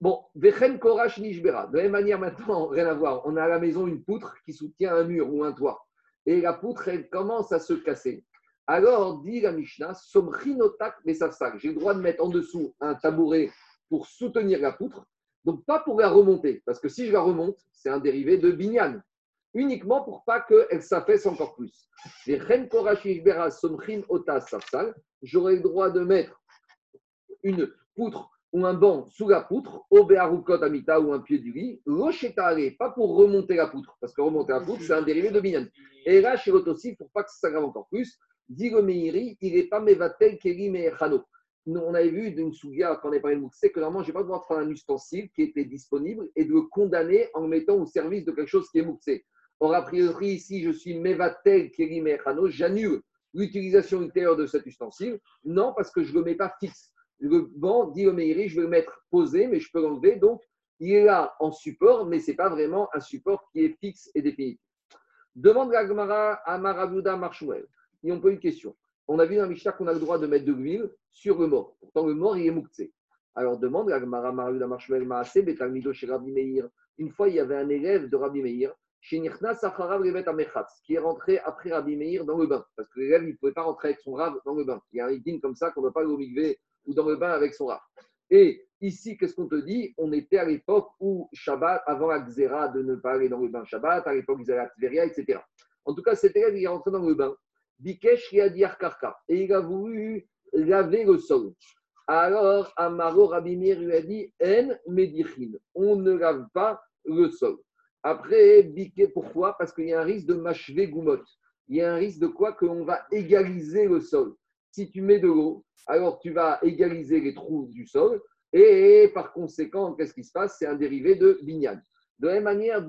Bon, Vechen Korash Nishbera. De la même manière, maintenant, rien à voir. On a à la maison une poutre qui soutient un mur ou un toit. Et la poutre, elle commence à se casser. Alors, dit la Mishnah, Somrinotak Mesafsak. J'ai le droit de mettre en dessous un tabouret pour soutenir la poutre. Donc, pas pour la remonter, parce que si je la remonte, c'est un dérivé de Binyan. Uniquement pour pas qu'elle s'affaisse encore plus. J'aurai le droit de mettre une poutre ou un banc sous la poutre, au Beharukot Amita ou un pied du lit, pas pour remonter la poutre, parce que remonter la poutre, c'est un dérivé de Binyan. Et là, chez aussi, pour pas que ça s'aggrave encore plus, dit le Meiri, il n'est pas Mevatel Keri Mehano on avait vu d'une souga quand on avait parlé de c'est que normalement, je n'ai pas le droit de prendre un ustensile qui était disponible et de le condamner en le mettant au service de quelque chose qui est mouxé. Or, a priori, ici, je suis mevatel keri mechano, j'annule l'utilisation ultérieure de cet ustensile. Non, parce que je ne le mets pas fixe. Le banc, dit au je vais le mettre posé, mais je peux l'enlever. Donc, il est là en support, mais ce n'est pas vraiment un support qui est fixe et définitif. Demande la Gemara à Maravuda Marshmuel. Et on pose une question. On a vu dans Mishnah qu'on a le droit de mettre de l'huile sur le mort. Pourtant, le mort, il est mouktsé. Alors demande la Gemara Maravuda Marshmuel Maase Betalmido chez Rabbi Meir. Une fois, il y avait un élève de Rabbi Meir qui est rentré après Rabbi Meir dans le bain. Parce que l'élève, il ne pouvait pas rentrer avec son rave dans le bain. Il y a un itin comme ça qu'on ne peut pas aller au ou dans le bain avec son rave. Et ici, qu'est-ce qu'on te dit? On était à l'époque où Shabbat, avant la de ne pas aller dans le bain Shabbat, à l'époque ils allaient à Tveria, etc. En tout cas, cet élève, il est rentré dans le bain. Bikesh Karka. Et il a voulu laver le sol. Alors, Amaro Rabimir lui a dit En Medichin. On ne lave pas le sol. Après, Biké, pourquoi? Parce qu'il y a un risque de machvé goumot. Il y a un risque de quoi? Qu'on va égaliser le sol. Si tu mets de l'eau, alors tu vas égaliser les trous du sol et par conséquent, qu'est-ce qui se passe? C'est un dérivé de binyan. De la même manière,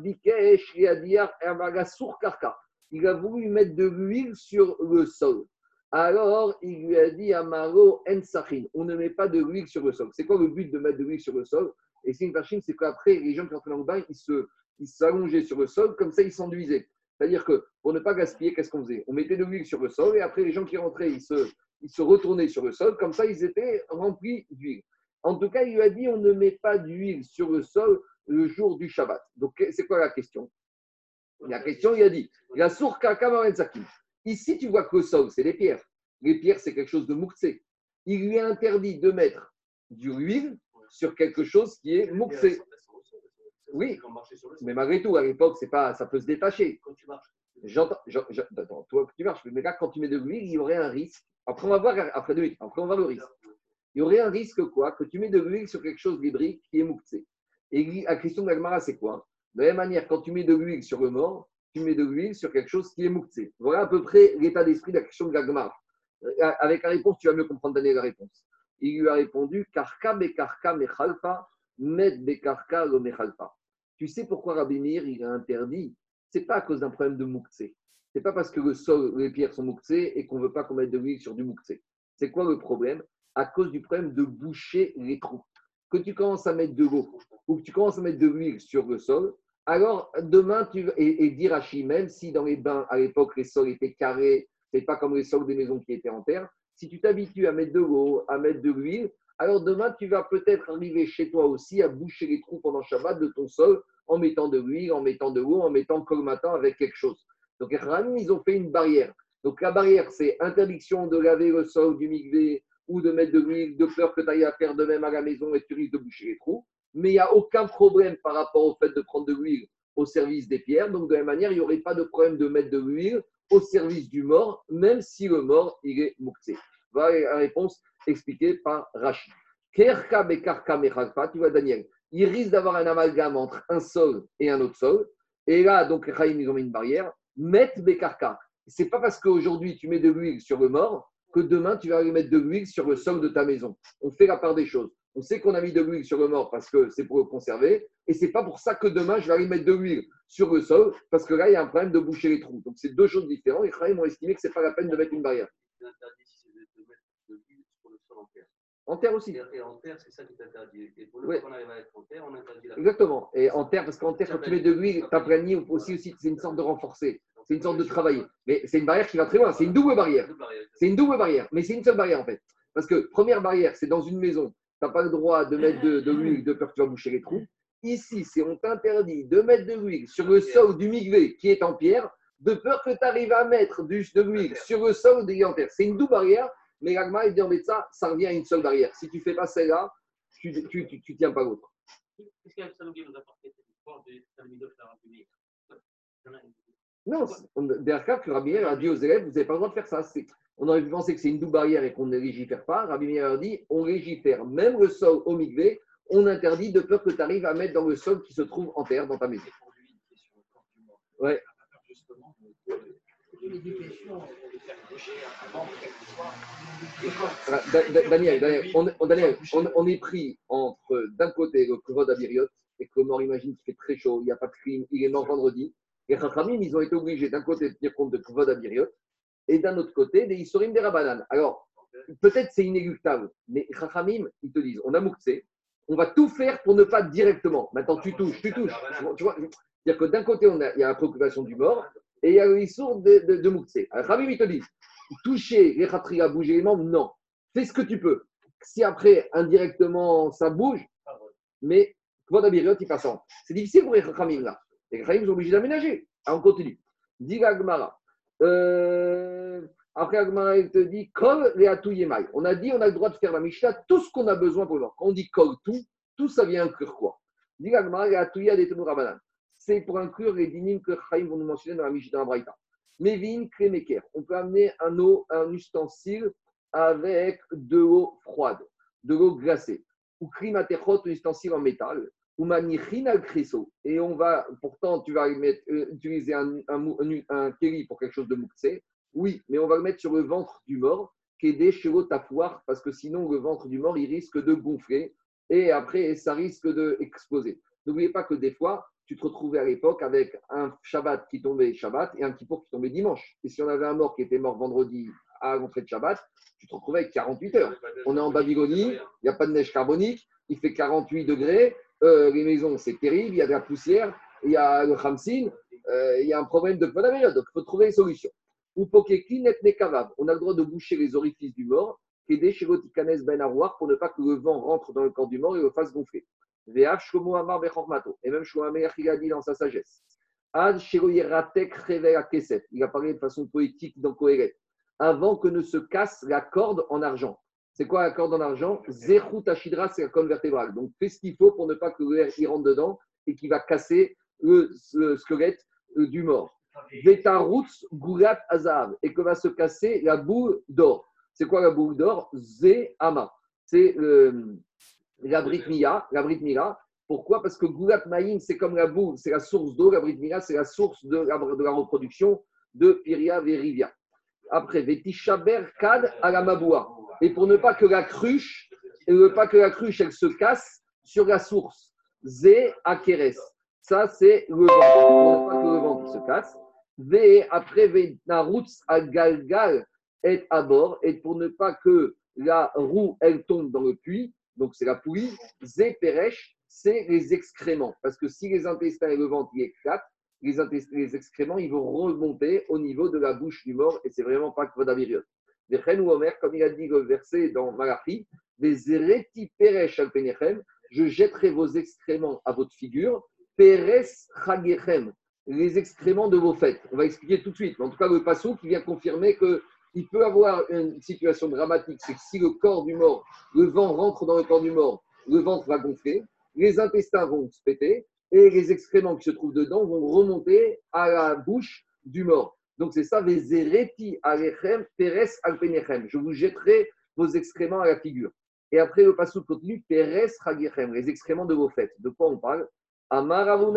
il a voulu mettre de l'huile sur le sol. Alors, il lui a dit à Maro Ensachin, on ne met pas de l'huile sur le sol. C'est quoi le but de mettre de l'huile sur le sol? Et c'est une machine, c'est qu'après, les gens qui entraient dans le bain, ils se, ils s'allongeaient sur le sol, comme ça, ils s'enduisaient. C'est-à-dire que pour ne pas gaspiller, qu'est-ce qu'on faisait? On mettait de l'huile sur le sol et après, les gens qui rentraient, ils se, ils se retournaient sur le sol, comme ça ils étaient remplis d'huile. En tout cas, il lui a dit on ne met pas d'huile sur le sol le jour du Shabbat. Donc, c'est quoi la question? La question, il a dit la sourka. Ici, tu vois que le sol, c'est les pierres. Les pierres, c'est quelque chose de mouxé. Il lui a interdit de mettre du huile sur quelque chose qui est mouxé. Oui, mais malgré tout, à l'époque, c'est pas, ça peut se détacher. Quand tu marches. J'entends, attends, toi, tu marches, mais là, quand tu mets de l'huile, il y aurait un risque après, on va voir, après deux après, on va voir le risque. Il y aurait un risque quoi Que tu mets de l'huile sur quelque chose d'hybride qui est mouktsé. Et la question de l'Agmara, c'est quoi? De la même manière, quand tu mets de l'huile sur le mort, tu mets de l'huile sur quelque chose qui est mouktsé. Voilà à peu près l'état d'esprit de la question de l'Agmara. Euh, avec la réponse, tu vas mieux comprendre Daniel la réponse. Il lui a répondu Karka bekarka mechalpa, med bekarka lo mechalpa. Tu sais pourquoi Rabbi Meir, il a interdit? C'est pas à cause d'un problème de mouktsé n'est pas parce que le sol, les pierres sont mouxées et qu'on veut pas qu'on mette de l'huile sur du mouxé. C'est quoi le problème? À cause du problème de boucher les trous. Que tu commences à mettre de l'eau ou que tu commences à mettre de l'huile sur le sol, alors demain, tu et, et dire à même si dans les bains à l'époque les sols étaient carrés, c'est pas comme les sols des maisons qui étaient en terre, si tu t'habitues à mettre de l'eau, à mettre de l'huile, alors demain tu vas peut-être arriver chez toi aussi à boucher les trous pendant Shabbat de ton sol en mettant de l'huile, en mettant de l'eau, en mettant colmatant avec quelque chose. Donc, ils ont fait une barrière. Donc, la barrière, c'est interdiction de laver le sol du migvé ou de mettre de l'huile, de peur que tu ailles à faire de même à la maison et tu risques de boucher les trous. Mais il n'y a aucun problème par rapport au fait de prendre de l'huile au service des pierres. Donc, de la même manière, il n'y aurait pas de problème de mettre de l'huile au service du mort, même si le mort, il est mouxé. Voilà la réponse expliquée par Rachid. Kerka tu vois, Daniel, il risque d'avoir un amalgame entre un sol et un autre sol. Et là, donc, les ils ont mis une barrière. Met Bekarka. C'est pas parce qu'aujourd'hui tu mets de l'huile sur le mort que demain tu vas aller mettre de l'huile sur le sol de ta maison. On fait la part des choses. On sait qu'on a mis de l'huile sur le mort parce que c'est pour le conserver. Et c'est pas pour ça que demain je vais aller mettre de l'huile sur le sol parce que là il y a un problème de boucher les trous. Donc c'est deux choses différentes. Et ils m'ont estimé que c'est pas la peine de mettre une barrière. En terre aussi. Et en terre, c'est ça qui est interdit. Et pour le on arrive à être en terre, on interdit la Exactement. Et en terre, parce qu'en terre, quand tu mets de l'huile, ta planie aussi, aussi c'est une sorte de renforcer. C'est une sorte de travailler. Mais c'est une barrière qui va très loin. C'est une double barrière. C'est une double barrière. Mais c'est une seule barrière, en fait. Parce que première barrière, c'est dans une maison. Tu n'as pas le droit de mettre de, l'huile de peur que tu vas boucher les trous. Ici, c'est on t'interdit de mettre de l'huile sur le sol du migvé qui est en pierre, de peur que tu arrives à mettre du, de l'huile sur le sol des en terre. C'est une double barrière mais l'agma, il dit en ça, ça revient à une seule barrière. Si tu ne fais pas celle-là, tu ne tu, tu, tu, tiens pas l'autre. Qu'est-ce nous cette histoire de Non, Berka, que Rabbi a dit aux élèves, vous n'avez pas le droit de faire ça. On aurait pu penser que c'est une double barrière et qu'on ne légifère pas. Rabbi Meir a dit, on légifère même le sol au migvé, on interdit de peur que tu arrives à mettre dans le sol qui se trouve en terre dans ta maison. Ouais. Daniel, on, est pris entre d'un côté le Kvod Abiriot, et que le mort imagine qu'il fait très chaud, il n'y a pas de crime, il est mort vendredi. Et Chachamim, ils ont été obligés d'un côté de tenir compte de Kvod Abiriot, et d'un autre côté des Issorim des Rabanan. Alors, peut-être c'est inéluctable, mais Chachamim, ils te disent on a mouxé, on va tout faire pour ne pas directement. Maintenant, tu touches, tu touches. Tu vois, c'est-à-dire que d'un côté, il y a la préoccupation du mort, et il y a le Issour de, de, de. Alors, il te dit toucher les khatria, bouger les membres, non. Fais ce que tu peux. Si après, indirectement, ça bouge, mais Kvodabiriot, il passe en. C'est difficile pour les Khamim là. Les Khamim sont obligés d'aménager. Alors, on continue. Dit Agmara. Euh, après, Agmara, il te dit Kol Yemai. On a dit, on a le droit de faire la Mishnah, tout ce qu'on a besoin pour le Quand on dit Kol, tout, tout ça vient inclure quoi? Dit Agmara, Leatouya des Rabanan. C'est pour inclure les dynimes que Chaim vont nous mentionner dans la Mishnah Braïta. Mevin, Kremeker. On peut amener un, eau, un ustensile avec de l'eau froide, de l'eau glacée. Ou Krimatechot, un ustensile en métal. Et on va, pourtant, tu vas mettre, euh, utiliser un, un, un, kéli pour quelque chose de mouxé. Oui, mais on va le mettre sur le ventre du mort, qui est des chevaux tapoir, parce que sinon, le ventre du mort, il risque de gonfler. Et après, ça risque d'exploser. N'oubliez pas que des fois, tu te retrouvais à l'époque avec un Shabbat qui tombait Shabbat et un Kippour qui tombait dimanche. Et si on avait un mort qui était mort vendredi à l'entrée de Shabbat, tu te retrouvais avec 48 heures. On est en Babylonie, il n'y a pas de neige carbonique, il fait 48 degrés, euh, les maisons c'est terrible, il y a de la poussière, il y a le Khamsin, euh, il y a un problème de période. Donc il faut trouver une solution. Ou On a le droit de boucher les orifices du mort, et des ben pour ne pas que le vent rentre dans le corps du mort et le fasse gonfler. Et même a dans sa sagesse. Il a parlé de façon poétique dans Kohéret. Avant que ne se casse la corde en argent. C'est quoi la corde en argent? Zechut Ashidra, c'est la colonne vertébrale. Donc fais ce qu'il faut pour ne pas que l'air rentre dedans et qui va casser le, squelette euh, du mort. Vetarutz Gulat Azav et que va se casser la boule d'or. C'est quoi la boule d'or? Zé Ama. C'est euh, la la Pourquoi? Parce que Goulat Maïm, c'est comme la boue, c'est la source d'eau. La c'est la source de la, reproduction de Piria Verivia. Après, Vetishaber Kad à la Maboua. Et pour ne pas que la cruche, et ne pas que la cruche, elle se casse sur la source. Zé Akeres. Ça, c'est le vent. Pour ne pas que le vent se casse. V, après, Venarutz à Galgal est à bord. Et pour ne pas que la roue, elle tombe dans le puits, donc c'est la poulie. Zé c'est les excréments. Parce que si les intestins et le ventre y éclatent, les, excréments, ils vont remonter au niveau de la bouche du mort et c'est vraiment pas que Vodaviriot. Ou Omer, comme il a dit le verset dans Malachi, des ereti peresh al je jetterai vos excréments à votre figure, peres chagechem, les excréments de vos fêtes. On va expliquer tout de suite. En tout cas, le passou qui vient confirmer que il peut avoir une situation dramatique, c'est que si le corps du mort, le vent rentre dans le corps du mort, le ventre va gonfler, les intestins vont se péter et les excréments qui se trouvent dedans vont remonter à la bouche du mort. Donc c'est ça, les ereti alechem peres alpenechem. Je vous jetterai vos excréments à la figure. Et après, le passage continue, peres ragechem, les excréments de vos fêtes. De quoi on parle? Adam.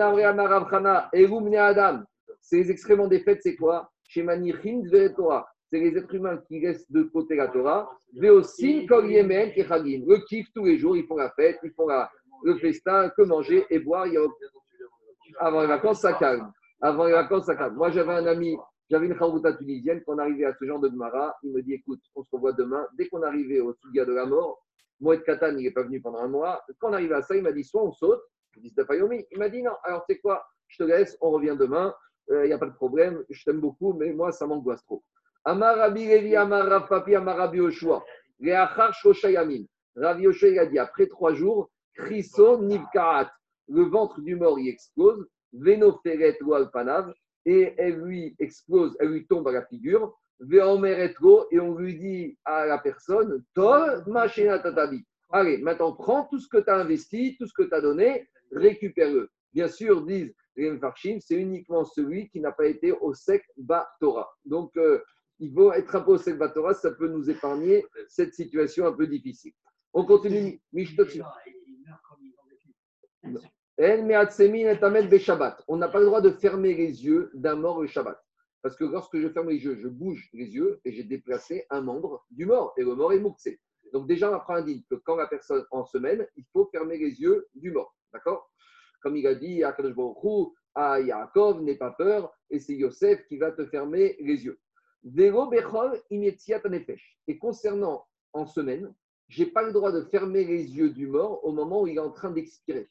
C'est les excréments des fêtes, c'est quoi? C'est les êtres humains qui laissent de côté la Torah. Le kiff tous les jours, ils font la fête, ils font le festin, que manger et boire. Avant les vacances, ça calme. Avant les vacances, ça calme. Moi, j'avais un ami, j'avais une charouta tunisienne, quand on arrivait à ce genre de Gemara, il me dit écoute, on se revoit demain. Dès qu'on arrivait au Sugia de la mort, Moed Katan, il n'est pas venu pendant un mois. Quand on arrivait à ça, il m'a dit soit on saute, je dis Il m'a dit non, alors sais quoi, je te laisse, on revient demain, il euh, n'y a pas de problème, je t'aime beaucoup, mais moi, ça m'angoisse trop. Levi, Papi. Leachar Shoshayamin. Il dit après trois jours, Chriso Nivkaat. Le ventre du mort y explose. Veno Feret Panav. Et elle lui explose, elle lui tombe à la figure. Et on lui dit à la personne. Allez, maintenant prends tout ce que tu as investi, tout ce que tu as donné, récupère-le. Bien sûr, disent les c'est uniquement celui qui n'a pas été au sec Torah. Donc, euh, il faut être un peu au Torah, ça peut nous épargner cette situation un peu difficile. On continue. On n'a pas le droit de fermer les yeux d'un mort le Shabbat. Parce que lorsque je ferme les yeux, je bouge les yeux et j'ai déplacé un membre du mort. Et le mort est mouxé. Donc déjà, on apprend que quand la personne en semaine, il faut fermer les yeux du mort. D'accord? Comme il a dit à Kadosh à Yaakov, n'aie pas peur, et c'est Yosef qui va te fermer les yeux. Et concernant en semaine, je n'ai pas le droit de fermer les yeux du mort au moment où il est en train d'expirer.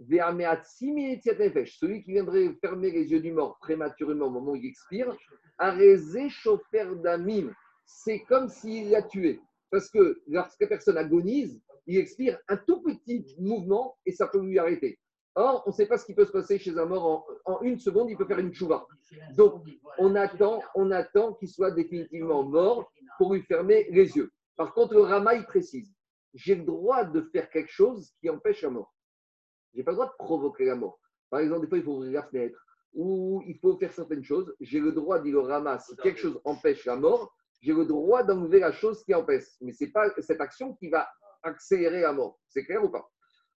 Celui qui viendrait fermer les yeux du mort prématurément au moment où il expire, arrêté chauffeur d'amim. C'est comme s'il l'a tué. Parce que lorsque la personne agonise, il expire un tout petit mouvement et ça peut lui arrêter. Or, on ne sait pas ce qui peut se passer chez un mort en, une seconde, il peut faire une chouva. Donc, on attend, on attend qu'il soit définitivement mort pour lui fermer les yeux. Par contre, le Rama, il précise j'ai le droit de faire quelque chose qui empêche la mort. Je n'ai pas le droit de provoquer la mort. Par exemple, des fois, il faut ouvrir la fenêtre ou il faut faire certaines choses. J'ai le droit, dit le Rama, si quelque chose empêche la mort, j'ai le droit d'enlever la chose qui empêche. Mais ce n'est pas cette action qui va accélérer la mort. C'est clair ou pas?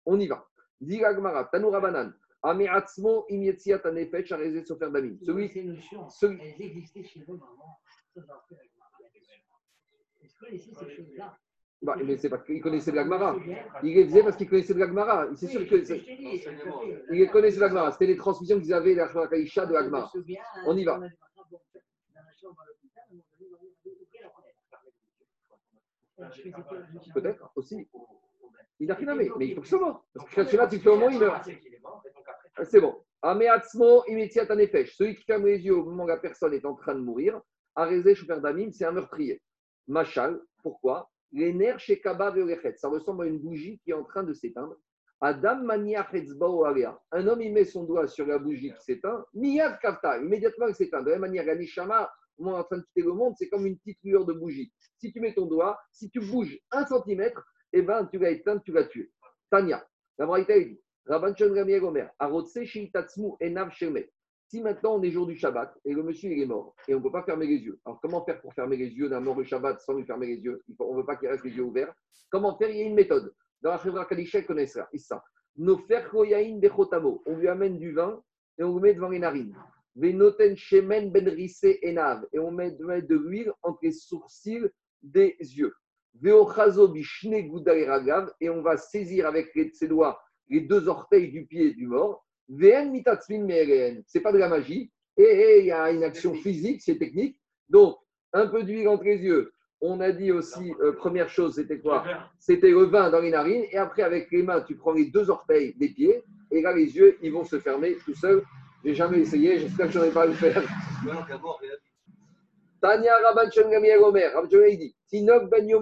On y va. Dit Gmara, Tanoura Banan. Amiatzmo imyetziat anefesh arezé sofer damim. Celui, celui, elles existaient chez avant. Est-ce que ici, ces choses-là bah, mais c'est parce qu'il connaissait de l'Agmara. Il les faisait parce qu'il connaissait de l'Agmara. C'est sûr que. Il connaissait de l'Agmara. C'était les transmissions qu'ils avaient, la Kaïcha de l'Agmara. On y va. Peut-être aussi. Il n'a rien mais, mais il faut que ce soit mort. Parce que celui-là, tu fais au moins, il meurt. C'est bon. Ameatzmo imitiat anefesh. Celui qui ferme les yeux au moment où la personne est en train de mourir, Arezé Damim, c'est un meurtrier. Machal, pourquoi? Les nerfs chez Kaba Ça ressemble à une bougie qui est en train de s'éteindre. Adam Mania Un homme, il met son doigt sur la bougie qui s'éteint. Miyad Kafta, immédiatement il s'éteint. De la même manière, Ganishama, au moment en train de quitter le monde, c'est comme une petite lueur de bougie. Si tu mets ton doigt, si tu bouges un centimètre, eh ben, tu vas éteindre, tu vas tuer. Tania, la Braïta dit Rabban Gamiel Omer, Enav Si maintenant on est jour du Shabbat et le monsieur il est mort et on ne peut pas fermer les yeux, alors comment faire pour fermer les yeux d'un mort au Shabbat sans lui fermer les yeux? On ne veut pas qu'il reste les yeux ouverts. Comment faire? Il y a une méthode. Dans la Chevra Kadisha, il connaît ça. Nos On lui amène du vin et on le met devant les narines. Venoten shemen ben enav. Et on met de l'huile entre les sourcils des yeux. Et on va saisir avec ses doigts les deux orteils du pied du mort. C'est pas de la magie. Et il y a une action physique, c'est technique. Donc, un peu d'huile entre les yeux. On a dit aussi, euh, première chose, c'était quoi? C'était le vin dans les narines. Et après, avec les mains, tu prends les deux orteils des pieds. Et là, les yeux, ils vont se fermer tout seuls. J'ai jamais essayé. J'espère que je n'aurai pas à le faire. Tania Rabban Gamiel Omer, dit ben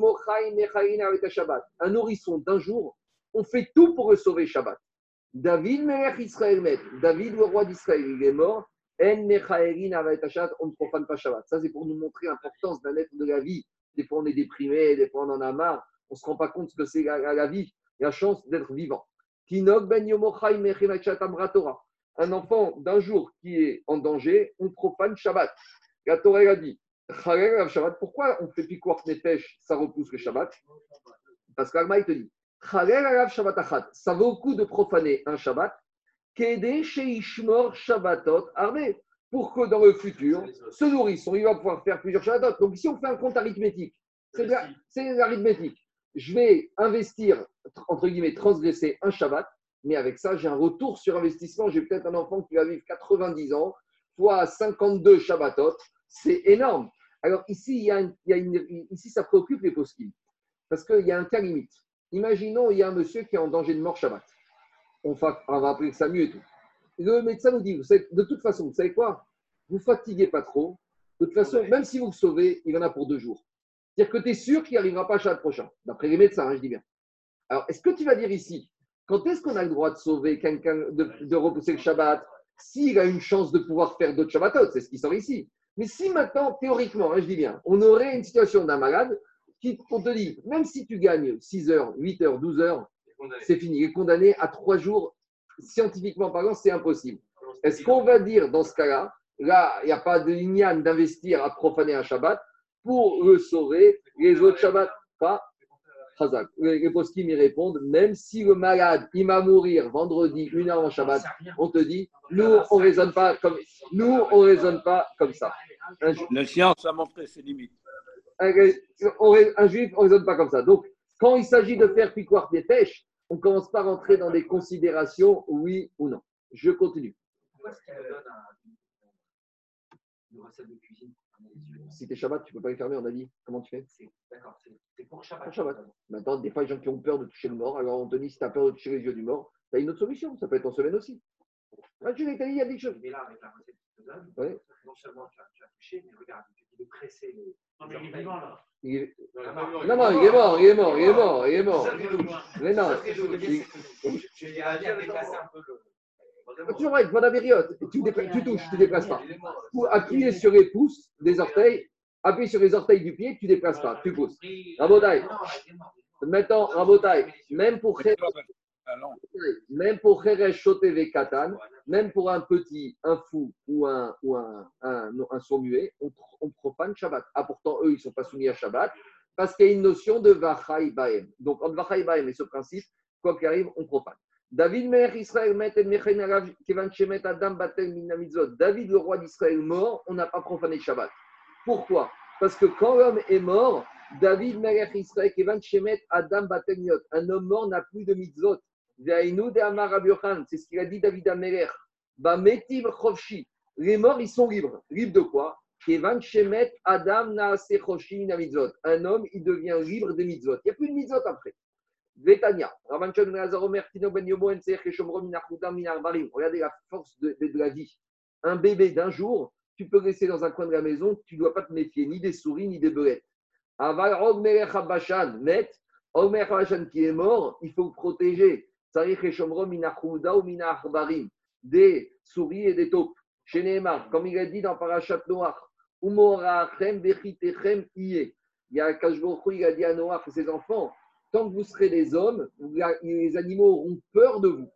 Un nourrisson d'un jour, on fait tout pour le sauver Shabbat. David. David, le roi d'Israël, il est mort. En on ne profane pas Shabbat. Ça, c'est pour nous montrer l'importance d'un être de la vie. Des fois, on est déprimé, des fois, on en a marre. On ne se rend pas compte ce que c'est la, vie, la chance d'être vivant. ben Un enfant d'un jour qui est en danger, on profane Shabbat. La Torah a dit pourquoi on fait Pikuach Nefesh, ça repousse le Shabbat? Parce qu'Alma, il te dit ça vaut le coup de profaner un Shabbat, Shabbatot pour que dans le futur, ce nourrisson, il va pouvoir faire plusieurs Shabbatot. Donc, si on fait un compte arithmétique, c'est l'arithmétique. Je vais investir, entre guillemets, transgresser un Shabbat, mais avec ça, j'ai un retour sur investissement. J'ai peut-être un enfant qui va vivre 90 ans, fois 52 Shabbatot. C'est énorme. Alors ici, il y a, une, ici ça préoccupe les possibles. Parce qu'il y a un cas limite. Imaginons, il y a un monsieur qui est en danger de mort Shabbat. On va, on va appeler Samu et tout. Le médecin nous dit, de toute façon, vous savez quoi? Vous fatiguez pas trop. De toute façon, même si vous le sauvez, il en a pour deux jours. C'est-à-dire que tu es sûr qu'il n'arrivera pas Shabbat prochain, d'après les médecins, hein, je dis bien. Alors, est-ce que tu vas dire ici, quand est-ce qu'on a le droit de sauver quelqu'un, de, repousser le Shabbat, s'il a une chance de pouvoir faire d'autres Shabbatot? C'est ce qui sort ici. Mais si maintenant, théoriquement, hein, je dis bien, on aurait une situation d'un malade on te dit, même si tu gagnes 6 heures, 8 heures, 12 heures, c'est fini. Il est condamné à 3 jours. Scientifiquement parlant, c'est impossible. Est-ce qu'on va dire dans ce cas-là, là, il n'y a pas de lignane d'investir à profaner un Shabbat pour le sauver les autres Shabbats? Pas les poskim y répondent, même si le malade, il va mourir vendredi, une heure en Shabbat, on te dit, nous, on raisonne pas comme, nous, on raisonne pas comme ça. La science a montré ses limites. Un, juif, on ne raisonne pas comme ça. Donc, quand il s'agit de faire piquoir des pêches, on ne commence pas à rentrer dans des considérations oui ou non. Je continue. Pourquoi est-ce qu'il donne une recette de cuisine si tu es Shabbat, tu ne peux pas les fermer, on a dit. Comment tu fais? D'accord, c'est pour Shabbat. Pour Shabbat. Maintenant, des fois, les gens qui ont peur de toucher le mort, alors dit si tu as peur de toucher les yeux du mort, Tu as une autre solution, ça peut être en semaine aussi. Ah, tu l'as il y a des choses. Mais là, avec la recette non seulement tu as, touché, mais regarde, tu de presser les. Non, mais il est vivant là. Il est- Ah, Non, non, il est mort, il est mort, il est mort, il est mort. Mais non, dire, dis à bien déplacer un peu le. toujours avec MadameÉriot, tu, touches, tu ne déplaces pas. Pour appuyer sur les pouces des orteils, appuyer sur les orteils du pied, tu ne déplaces pas, tu pousses. Mort. Maintenant, Rabotaï, même pour Ah. Même pour même pour un petit, un fou ou un, ou un, un, un sourd muet, on, on profane Shabbat. Ah, pourtant, eux, ils ne sont pas soumis à Shabbat parce qu'il y a une notion de Vachai Baem. Donc, entre Vachai Baem et ce principe, quoi qu'il arrive, on profane. David. David, le roi d'Israël, mort, on n'a pas profané Shabbat. Pourquoi? Parce que quand l'homme est mort, David Israël Adam. Un homme mort n'a plus de mitzvot. C'est ce qu'il a dit David chovshi. Les morts, ils sont libres. Libres de quoi? Un homme, il devient libre des mitzvot. Il n'y a plus de mitzvot après. Ravanchon Ben Omer. Regardez la force de, la vie. Un bébé d'un jour, tu peux laisser dans un coin de la maison, tu ne dois pas te méfier ni des souris ni des belettes. Aval Melech Habashan, net, Melech Habashan qui est mort, il faut le protéger. Des souris et des taupes. Chez comme il a dit dans Bechitechem, Iye. Il y a Kajbourou, il a dit à Noach et ses enfants, tant que vous serez des hommes, les animaux auront peur de vous.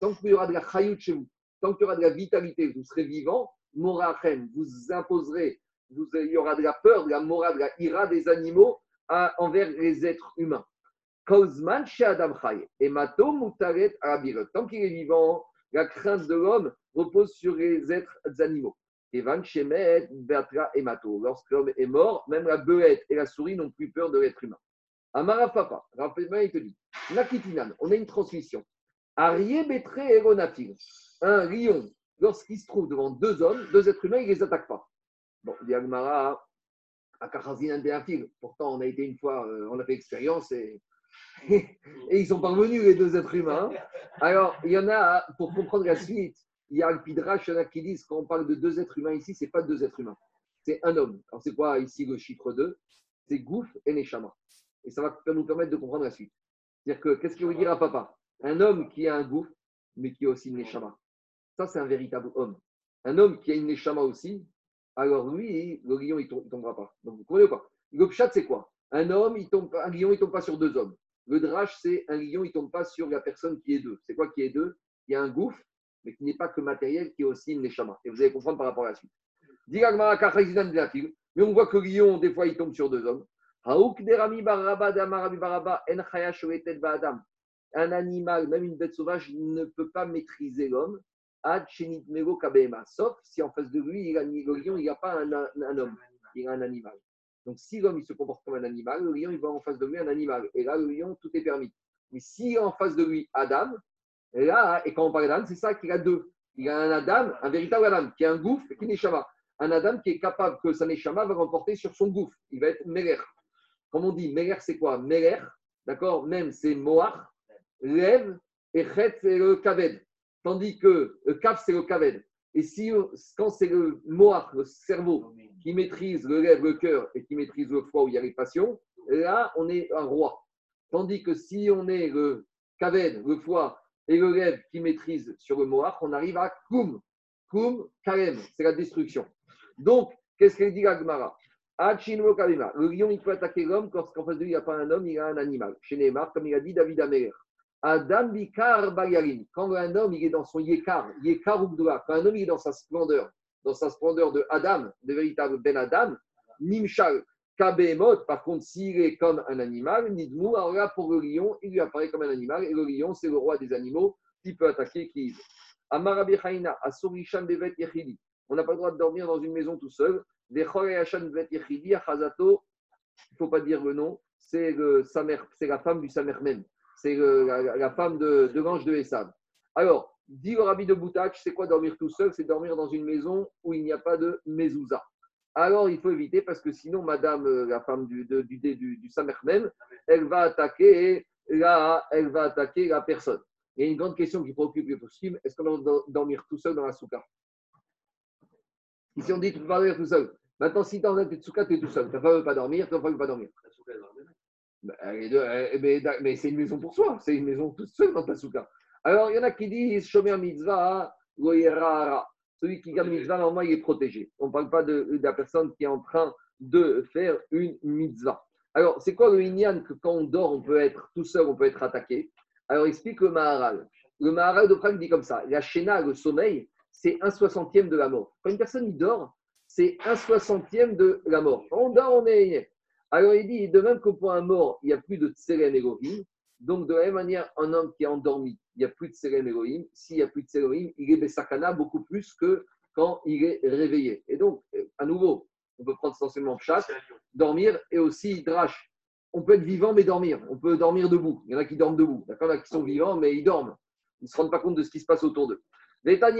Tant qu'il y aura de la chayout chez vous, tant qu'il y aura de la vitalité, vous serez vivant, vous imposerez, vous, il y aura de la peur, de la morale, de la ira des animaux envers les êtres humains. Et Mato Mutaret Abirot. Tant qu'il est vivant, la crainte de l'homme repose sur les êtres animaux. Evan Shemet, Bertra et Mato. Lorsque l'homme est mort, même la belette et la souris n'ont plus peur de l'être humain. Amara Papa, rappelle-moi, il te dit Nakitinan, on a une transmission. Arié Betre Eronafil. Un lion, lorsqu'il se trouve devant deux hommes, deux êtres humains, il ne les attaque pas. Bon, Agmara, à Kachazinan Béafil. Pourtant, on a été une fois, euh, on a fait expérience et, et ils sont parvenus, les deux êtres humains. Alors, il y en a, pour comprendre la suite, il y a le Pidrash, il y en a qui disent quand on parle de deux êtres humains ici, ce n'est pas deux êtres humains, c'est un homme. Alors, c'est quoi ici le chiffre 2 C'est Gouf et Neshama. Et ça va nous permettre de comprendre la suite. C'est-à-dire que, qu'est-ce qu'il veut dire à papa? Un homme qui a un Gouf, mais qui a aussi une Neshama. Ça, c'est un véritable homme. Un homme qui a une Neshama aussi, alors lui, le lion, il ne tombera pas. Donc, vous comprenez ou pas? Le pshat, c'est quoi? Un homme, il tombe, un lion, il ne tombe pas sur deux hommes. Le drache, c'est un lion, il ne tombe pas sur la personne qui est deux. C'est quoi qui est deux? Il y a un gouffre, mais qui n'est pas que matériel, qui est aussi une neshama. Et vous allez comprendre par rapport à la suite. Mais on voit que lion, des fois, il tombe sur deux hommes. Un animal, même une bête sauvage, ne peut pas maîtriser l'homme. Sauf si en face de lui, il a, le lion, il n'a pas un, homme, il a un animal. Donc si l'homme, il se comporte comme un animal, le lion, il voit en face de lui un animal. Et là, le lion, tout est permis. Mais si en face de lui, Adam, là, et quand on parle d'Adam, c'est ça qu'il a deux. Il a un Adam, un véritable Adam, qui a un gouffre et qui est Neshama. Un Adam qui est capable que sa Neshama va remporter sur son gouffre. Il va être Meler. Comme on dit, Meler, c'est quoi? Meler, d'accord? Même, c'est Moach, Lev, et Chet, c'est le Kaved. Tandis que le Kav, c'est le Kaved. Et si, quand c'est le Moach, le cerveau, qui maîtrise le lèvre, le cœur et qui maîtrise le foie où il y a les passions, là, on est un roi. Tandis que si on est le kaved, le foie et le lèvre qui maîtrise sur le moach, on arrive à koum. Koum, karem, c'est la destruction. Donc, qu'est-ce qu'elle dit la Gemara? Le lion, il peut attaquer l'homme quand qu'en face de lui, il n'y a pas un homme, il a un animal. Chez Neymar, comme il a dit David Amer. Adam bikar bayarin. Quand un homme, il est dans son yekar, yekar ou quand un homme, il est dans sa splendeur, dans sa splendeur de Adam, de véritable Ben Adam, Nimshal, Kabehemot, par contre, s'il est comme un animal, Nidmou, alors là, pour le lion, il lui apparaît comme un animal, et le lion, c'est le roi des animaux qui peut attaquer qui veut. Amarabi Chaina, Asurishan Bevet Yechidi. On n'a pas le droit de dormir dans une maison tout seul. Vechol Yashan Bevet Yechidi, Achazato, il ne faut pas dire le nom, c'est la femme du Samer même. C'est la, femme de, l'ange de Esav. Alors, dit le rabbi de Boutach, c'est quoi dormir tout seul C'est dormir dans une maison où il n'y a pas de mezouza. Alors, il faut éviter parce que sinon, madame, euh, la femme du, de- du, du, du Samer même, elle va attaquer là, elle va attaquer la personne. Il y a une grande question qui préoccupe les possibles est-ce qu'on va dormir tout seul dans la souka Ici, on dit tu peux pas dormir tout seul. Maintenant, si tu es en souka, tu es tout seul. Ta femme ne veut pas dormir, ton femme ne veut pas dormir. Bah, mais, c'est une maison pour soi, c'est une maison toute seule dans ta souka. Alors, il y en a qui disent Shomer mitzvah, celui qui garde mitzvah, normalement, il est protégé. On ne parle pas de, la personne qui est en train de faire une mitzvah. Alors, c'est quoi le inyan que quand on dort, on peut être tout seul, on peut être attaqué? Alors, explique le Maharal. Le Maharal de Prague dit comme ça la Shena, le sommeil, c'est un soixantième de la mort. Quand une personne dort, c'est un soixantième de la mort. On dort, on est. Alors, il dit de même que pour un mort, il n'y a plus de Elohim. Donc, de la même manière, un homme qui est endormi, il n'y a plus de tselen Elohim. S'il n'y a plus de tselen il est Besakana beaucoup plus que quand il est réveillé. Et donc, à nouveau, on peut prendre essentiellement chat, dormir et aussi drache. On peut être vivant mais dormir. On peut dormir debout. Il y en a qui dorment debout. Il y en a qui sont vivants mais ils dorment. Ils ne se rendent pas compte de ce qui se passe autour d'eux. Mais qu'est-ce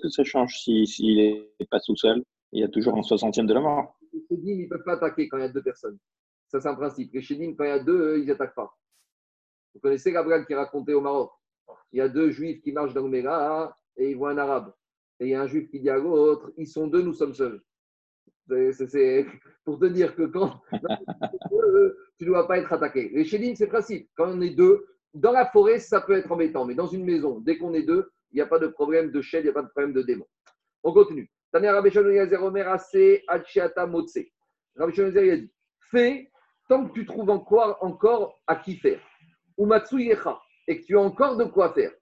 que ça change s'il n'est pas tout seul? Il y a toujours un soixantième de la mort. Ils ne peuvent pas attaquer quand il y a deux personnes. Ça, c'est un principe. Les chédim, quand il y a deux, ils n'attaquent pas. Vous connaissez Gabriel qui racontait au Maroc Il y a deux juifs qui marchent dans le et ils voient un arabe. Et il y a un juif qui dit à l'autre, ils sont deux, nous sommes seuls. C'est pour te dire que quand <laughs> tu ne dois pas être attaqué. Les chédines, c'est principe. Quand on est deux, dans la forêt, ça peut être embêtant, mais dans une maison, dès qu'on est deux, il n'y a pas de problème de chaîne, il n'y a pas de problème de démon. On continue. Tania Omer Achiata Motse. a dit Fais tant que tu trouves encore, encore à qui faire. Ou et que tu as encore de quoi faire.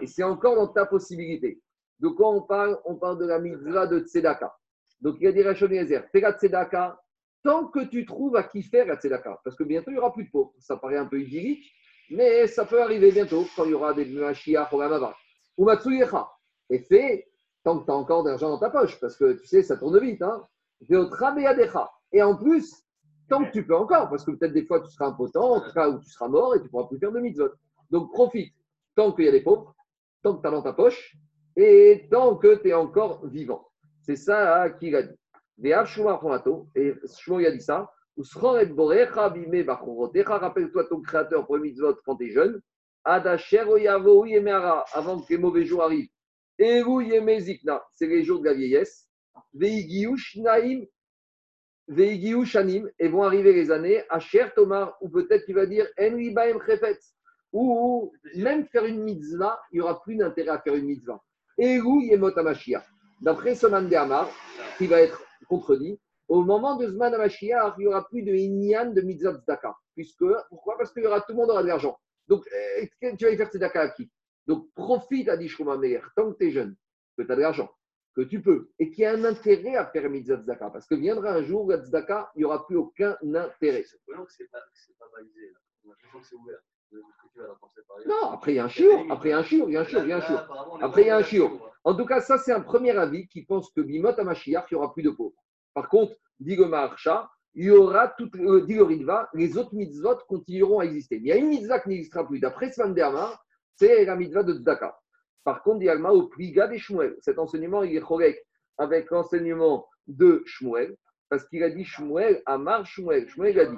Et c'est encore dans ta possibilité. De quoi on parle? On parle de la mitzvah de Tzedaka. Donc il y a des Rachon fais la Tzedaka tant que tu trouves à qui faire la Tzedaka. Parce que bientôt il n'y aura plus de pauvres. Ça paraît un peu idyllique, mais ça peut arriver bientôt quand il y aura des Mashiach Ou Matsuyecha. Et fais tant que tu as encore d'argent dans ta poche, parce que tu sais, ça tourne vite. Hein. Et en plus, tant que tu peux encore, parce que peut-être des fois tu seras impotent, en tout cas, où tu seras mort et tu pourras plus faire de mitzvot. Donc profite tant qu'il y a des pauvres, tant que tu as dans ta poche, et tant que tu es encore vivant. C'est ça hein, qu'il a dit. Et Shmo il a dit ça. Rappelle-toi ton créateur pour le mitzvot quand tu es jeune. Avant que les mauvais jours arrivent. C'est les jours de la vieillesse. Shanim, et vont arriver les années. Asher Tomar, ou peut-être tu vas dire Enri Baem ou même faire une mitzvah, il n'y aura plus d'intérêt à faire une mitzvah. Et où Yemot Mashiach D'après Soman de qui va être contredit, au moment de Zman Mashiach, il n'y aura plus de Inyan de mitzvah tzedaka. Puisque, pourquoi? Parce qu'il aura tout le monde aura de l'argent. Donc, euh, tu vas y faire tzedaka à qui? Donc, profite, a dit Shlomo tant que tu es jeune, que tu as de l'argent, que tu peux, et qu'il y a un intérêt à faire mitzvah tzedaka. Parce que viendra un jour où la tzedaka, il n'y aura plus aucun intérêt. C'est pas pas balisé. Là. c'est ouvert. Non, après il y a un chiot, après il y a un chiot, il y a un chiot, il y a un chiot. Après il y a un chiot. En tout cas, ça c'est un premier avis qui pense que Bimot à Mashiach, il n'y aura plus de pauvres. Par contre, dit le il y aura tout, euh, les autres mitzvot continueront à exister. Mais il y a une mitzvah qui n'existera plus. D'après Svan c'est la mitzvah de Tzedaka. Par contre, dit au Pliga des Shmuel. Cet enseignement, il est correct avec l'enseignement de Shmuel, parce qu'il a dit Shmuel, Amar Shmuel. Shmuel a dit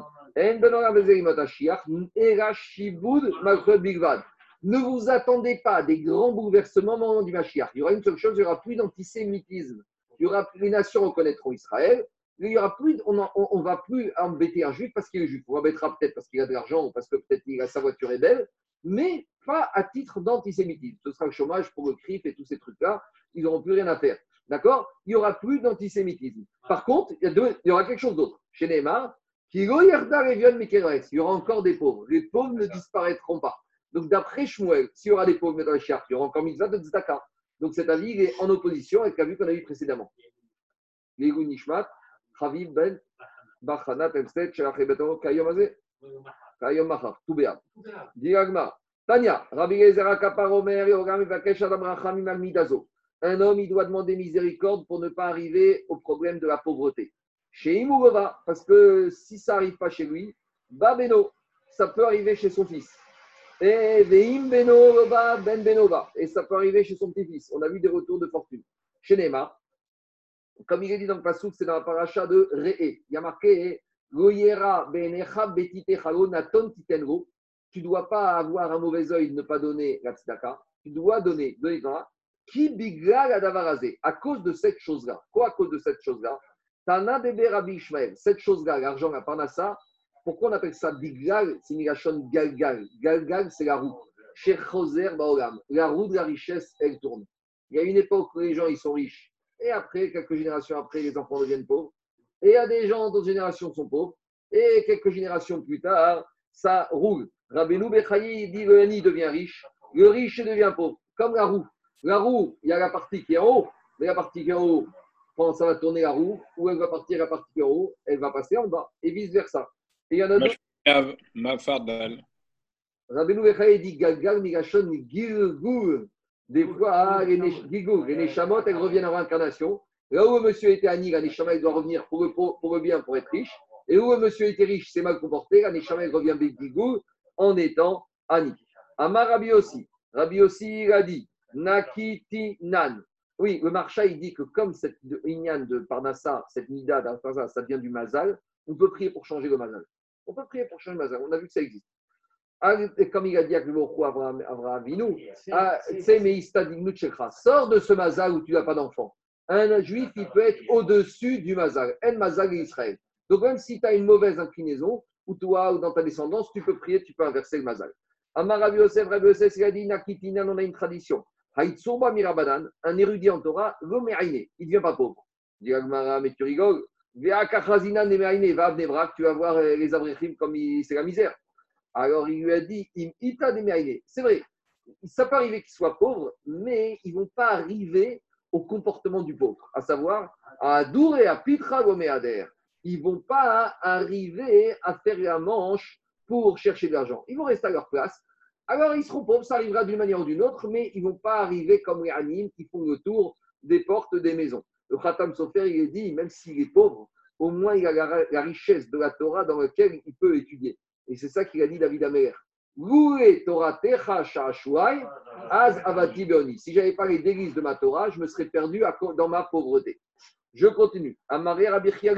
ne vous attendez pas à des grands bouleversements au moment du Mashiach. Il y aura une seule chose, il n'y aura plus d'antisémitisme. Il y aura les nations reconnaîtront Israël. Il y aura plus, on ne va plus embêter un juif parce qu'il est juif. On l'embêtera peut-être parce qu'il a de l'argent ou parce que peut-être sa voiture est belle, mais pas à titre d'antisémitisme. Ce sera le chômage pour le CRIF et tous ces trucs-là. Ils n'auront plus rien à faire. D'accord? Il n'y aura plus d'antisémitisme. Par contre, il y, aura quelque chose d'autre. Chez Neymar, il y aura encore des pauvres. Les pauvres ne disparaîtront pas. Donc, d'après Shmuel, s'il y aura des pauvres dans les il y aura encore mitzvah de tzedaka. Donc, cet avis est en opposition avec l'avis qu'on a vu précédemment. Nishmat, Ben, Bachana, Temstet, Shalachebeto, Kayom Machar, Toubéa. Tanya, Rabbi Vakesh Adam Rachamim. Un homme, il doit demander miséricorde pour ne pas arriver au problème de la pauvreté. Chez Imourova, parce que si ça n'arrive pas chez lui, Babeno, ça peut arriver chez son fils. Et Veim Beno, Ben Benova, et ça peut arriver chez son petit-fils. On a vu des retours de fortune. Chez Neymar, comme il est dit dans le Passouk, c'est dans la paracha de Re'e. Il y a marqué Naton titengo. Tu ne dois pas avoir un mauvais œil de ne pas donner la tzedaka. Tu dois donner, donner qui bigla la davarazé À cause de cette chose-là. Quoi à cause de cette chose-là? Tana de Rabbi Ishmael. Cette chose-là, l'argent, la parnassa, pourquoi on appelle ça biglal C'est une galgal. Galgal, c'est la roue. Chez Choser Baolam. La roue de la richesse, elle tourne. Il y a une époque où les gens, ils sont riches. Et après, quelques générations après, les enfants deviennent pauvres. Et il y a des gens, d'autres générations sont pauvres. Et quelques générations plus tard, ça roule. Rabbeinu Bechayi dit le Hani devient riche, le riche devient pauvre, comme la roue. La roue, il y a la partie qui est en haut, mais la partie qui est en haut, quand ça va tourner la roue, ou elle va partir la partie qui est en haut, elle va passer en bas, et vice-versa. Et il y en a d'autres. Rabbeinu Bechayi dit Galgal, Migashon, Gilgul. Des fois, les, les Neshamot, elles reviennent en réincarnation. Là où monsieur était Annie, la Neshama, doit revenir pour le, pour le bien, pour être riche. Et où monsieur était riche, c'est mal comporté, la Neshama, revient Gilgul en étant Annie. Amar Rabbi aussi. Rabbi aussi, il a dit Nakiti Nan. Oui, le marcha, il dit que comme cette Inyan de Parnassa, cette Nida d'Alfaza, ça vient du Mazal, on peut prier pour changer le Mazal. On peut prier pour changer le Mazal. On a vu que ça existe. Ah, comme il a dit à Abraham, Abraham ah, sors de ce Mazal où tu n'as pas d'enfant. Un juif, il peut être au-dessus du Mazal. En Mazal Israël. Donc même si tu as une mauvaise inclinaison, ou toi, ou dans ta descendance, tu peux prier, tu peux inverser le Mazal. Amar Rabbi Yosef, Rabbi Yosef, il a dit, Nakitinan, on a une tradition. Haïtsourba Mirabadan, un érudit en Torah, il ne devient pas pauvre. Il dit Agmara, mais tu rigoles. Va à tu vas voir euh, les abrechim comme c'est la misère. Alors il lui a dit ita C'est vrai, ça peut arriver qu'ils soient pauvres, mais ils ne vont pas arriver au comportement du pauvre, à savoir à Dour et à Pitra Gomeader. Ils ne vont pas arriver à faire la manche pour chercher de l'argent. Ils vont rester à leur place. Alors ils seront pauvres, ça arrivera d'une manière ou d'une autre, mais ils ne vont pas arriver comme les animes qui font le tour des portes des maisons. Le Khatam Sofer, il est dit, même s'il est pauvre, au moins il a la, richesse de la Torah dans laquelle il peut étudier. Et c'est ça qu'il a dit David Amer. Torah az avati Si j'avais pas les délices de ma Torah, je me serais perdu dans ma pauvreté. Je continue. Amaré Rabbi Chia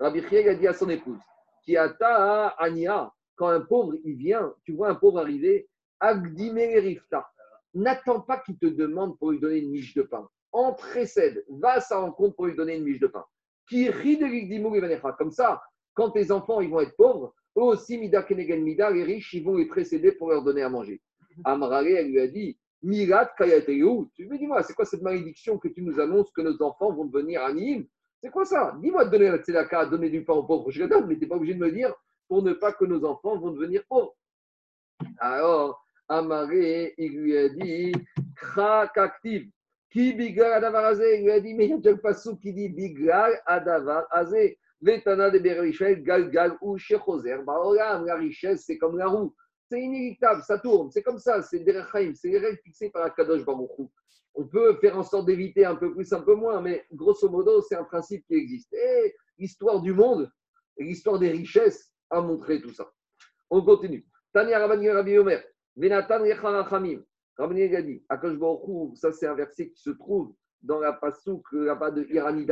Rabbi a dit à son épouse, qui ata ania, quand un pauvre il vient, tu vois un pauvre arriver, rifta. N'attends pas qu'il te demande pour lui donner une miche de pain. En précède, va à sa rencontre pour lui donner une miche de pain. Qui rit de Comme ça, quand tes enfants ils vont être pauvres, eux aussi, Mida Kenegen Mida, les riches, ils vont les précéder pour leur donner à manger. Amrare, elle lui a dit Mirat Kayateu. Tu me dis-moi, c'est quoi cette malédiction que tu nous annonces que nos enfants vont devenir animes? C'est quoi ça? Dis-moi de donner la tzedaka, donner du pain aux pauvres. Je le donne, mais tu n'es pas obligé de me dire pour ne pas que nos enfants vont devenir pauvres. Alors, Amaré, il lui a dit Krak active. Qui bigal adavar Il lui a dit Mais il y a déjà le qui dit bigal adavar azé. Vetana de Berishel, gal gal ou shechoser. La richesse, c'est comme la roue. C'est inévitable, ça tourne. C'est comme ça, c'est des c'est les règles fixées par la Kadosh Baruch On peut faire en sorte d'éviter un peu plus, un peu moins, mais grosso modo, c'est un principe qui existe. Et l'histoire du monde, l'histoire des richesses a montré tout ça. On continue. Tania Rabbi Rabbi Omer. Venatan Recharachamim. Rabbi Gadi. Akash Baruch ça c'est un verset qui se trouve dans la pasouk là-bas de Irani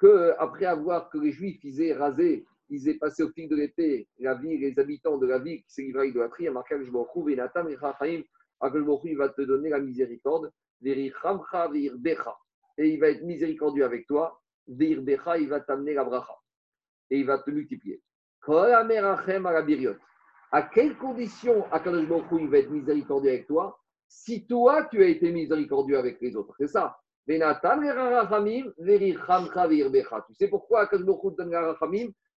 Dachat. Que après avoir que les Juifs ils aient rasé, ils aient passé au fil de l'épée la vie, les habitants de la ville qui s'est livré à l'idolâtrie, marqué Akash Baruch Venatan Recharachamim. Akash Baruch il va te donner la miséricorde. Et il va être miséricordieux avec toi. Il va t'amener la bracha. Et il va te multiplier. À quelles conditions Akadosh Baruch il va être miséricordieux avec toi si toi tu as été miséricordieux avec les autres? C'est ça. Tu sais pourquoi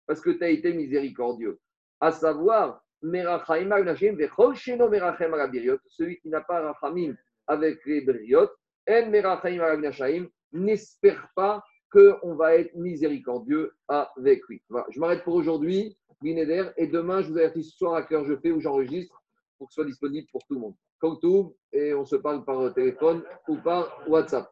Parce que tu as été miséricordieux. À savoir, celui qui n'a pas rachamim avec les beriot, n'espère pas qu'on va être miséricordieux avec lui. je m'arrête pour aujourd'hui, et demain, je vous avertis ce soir à heure je fais ou j'enregistre pour que ce soit disponible pour tout le monde. Comme tout, et on se parle par téléphone ou par WhatsApp.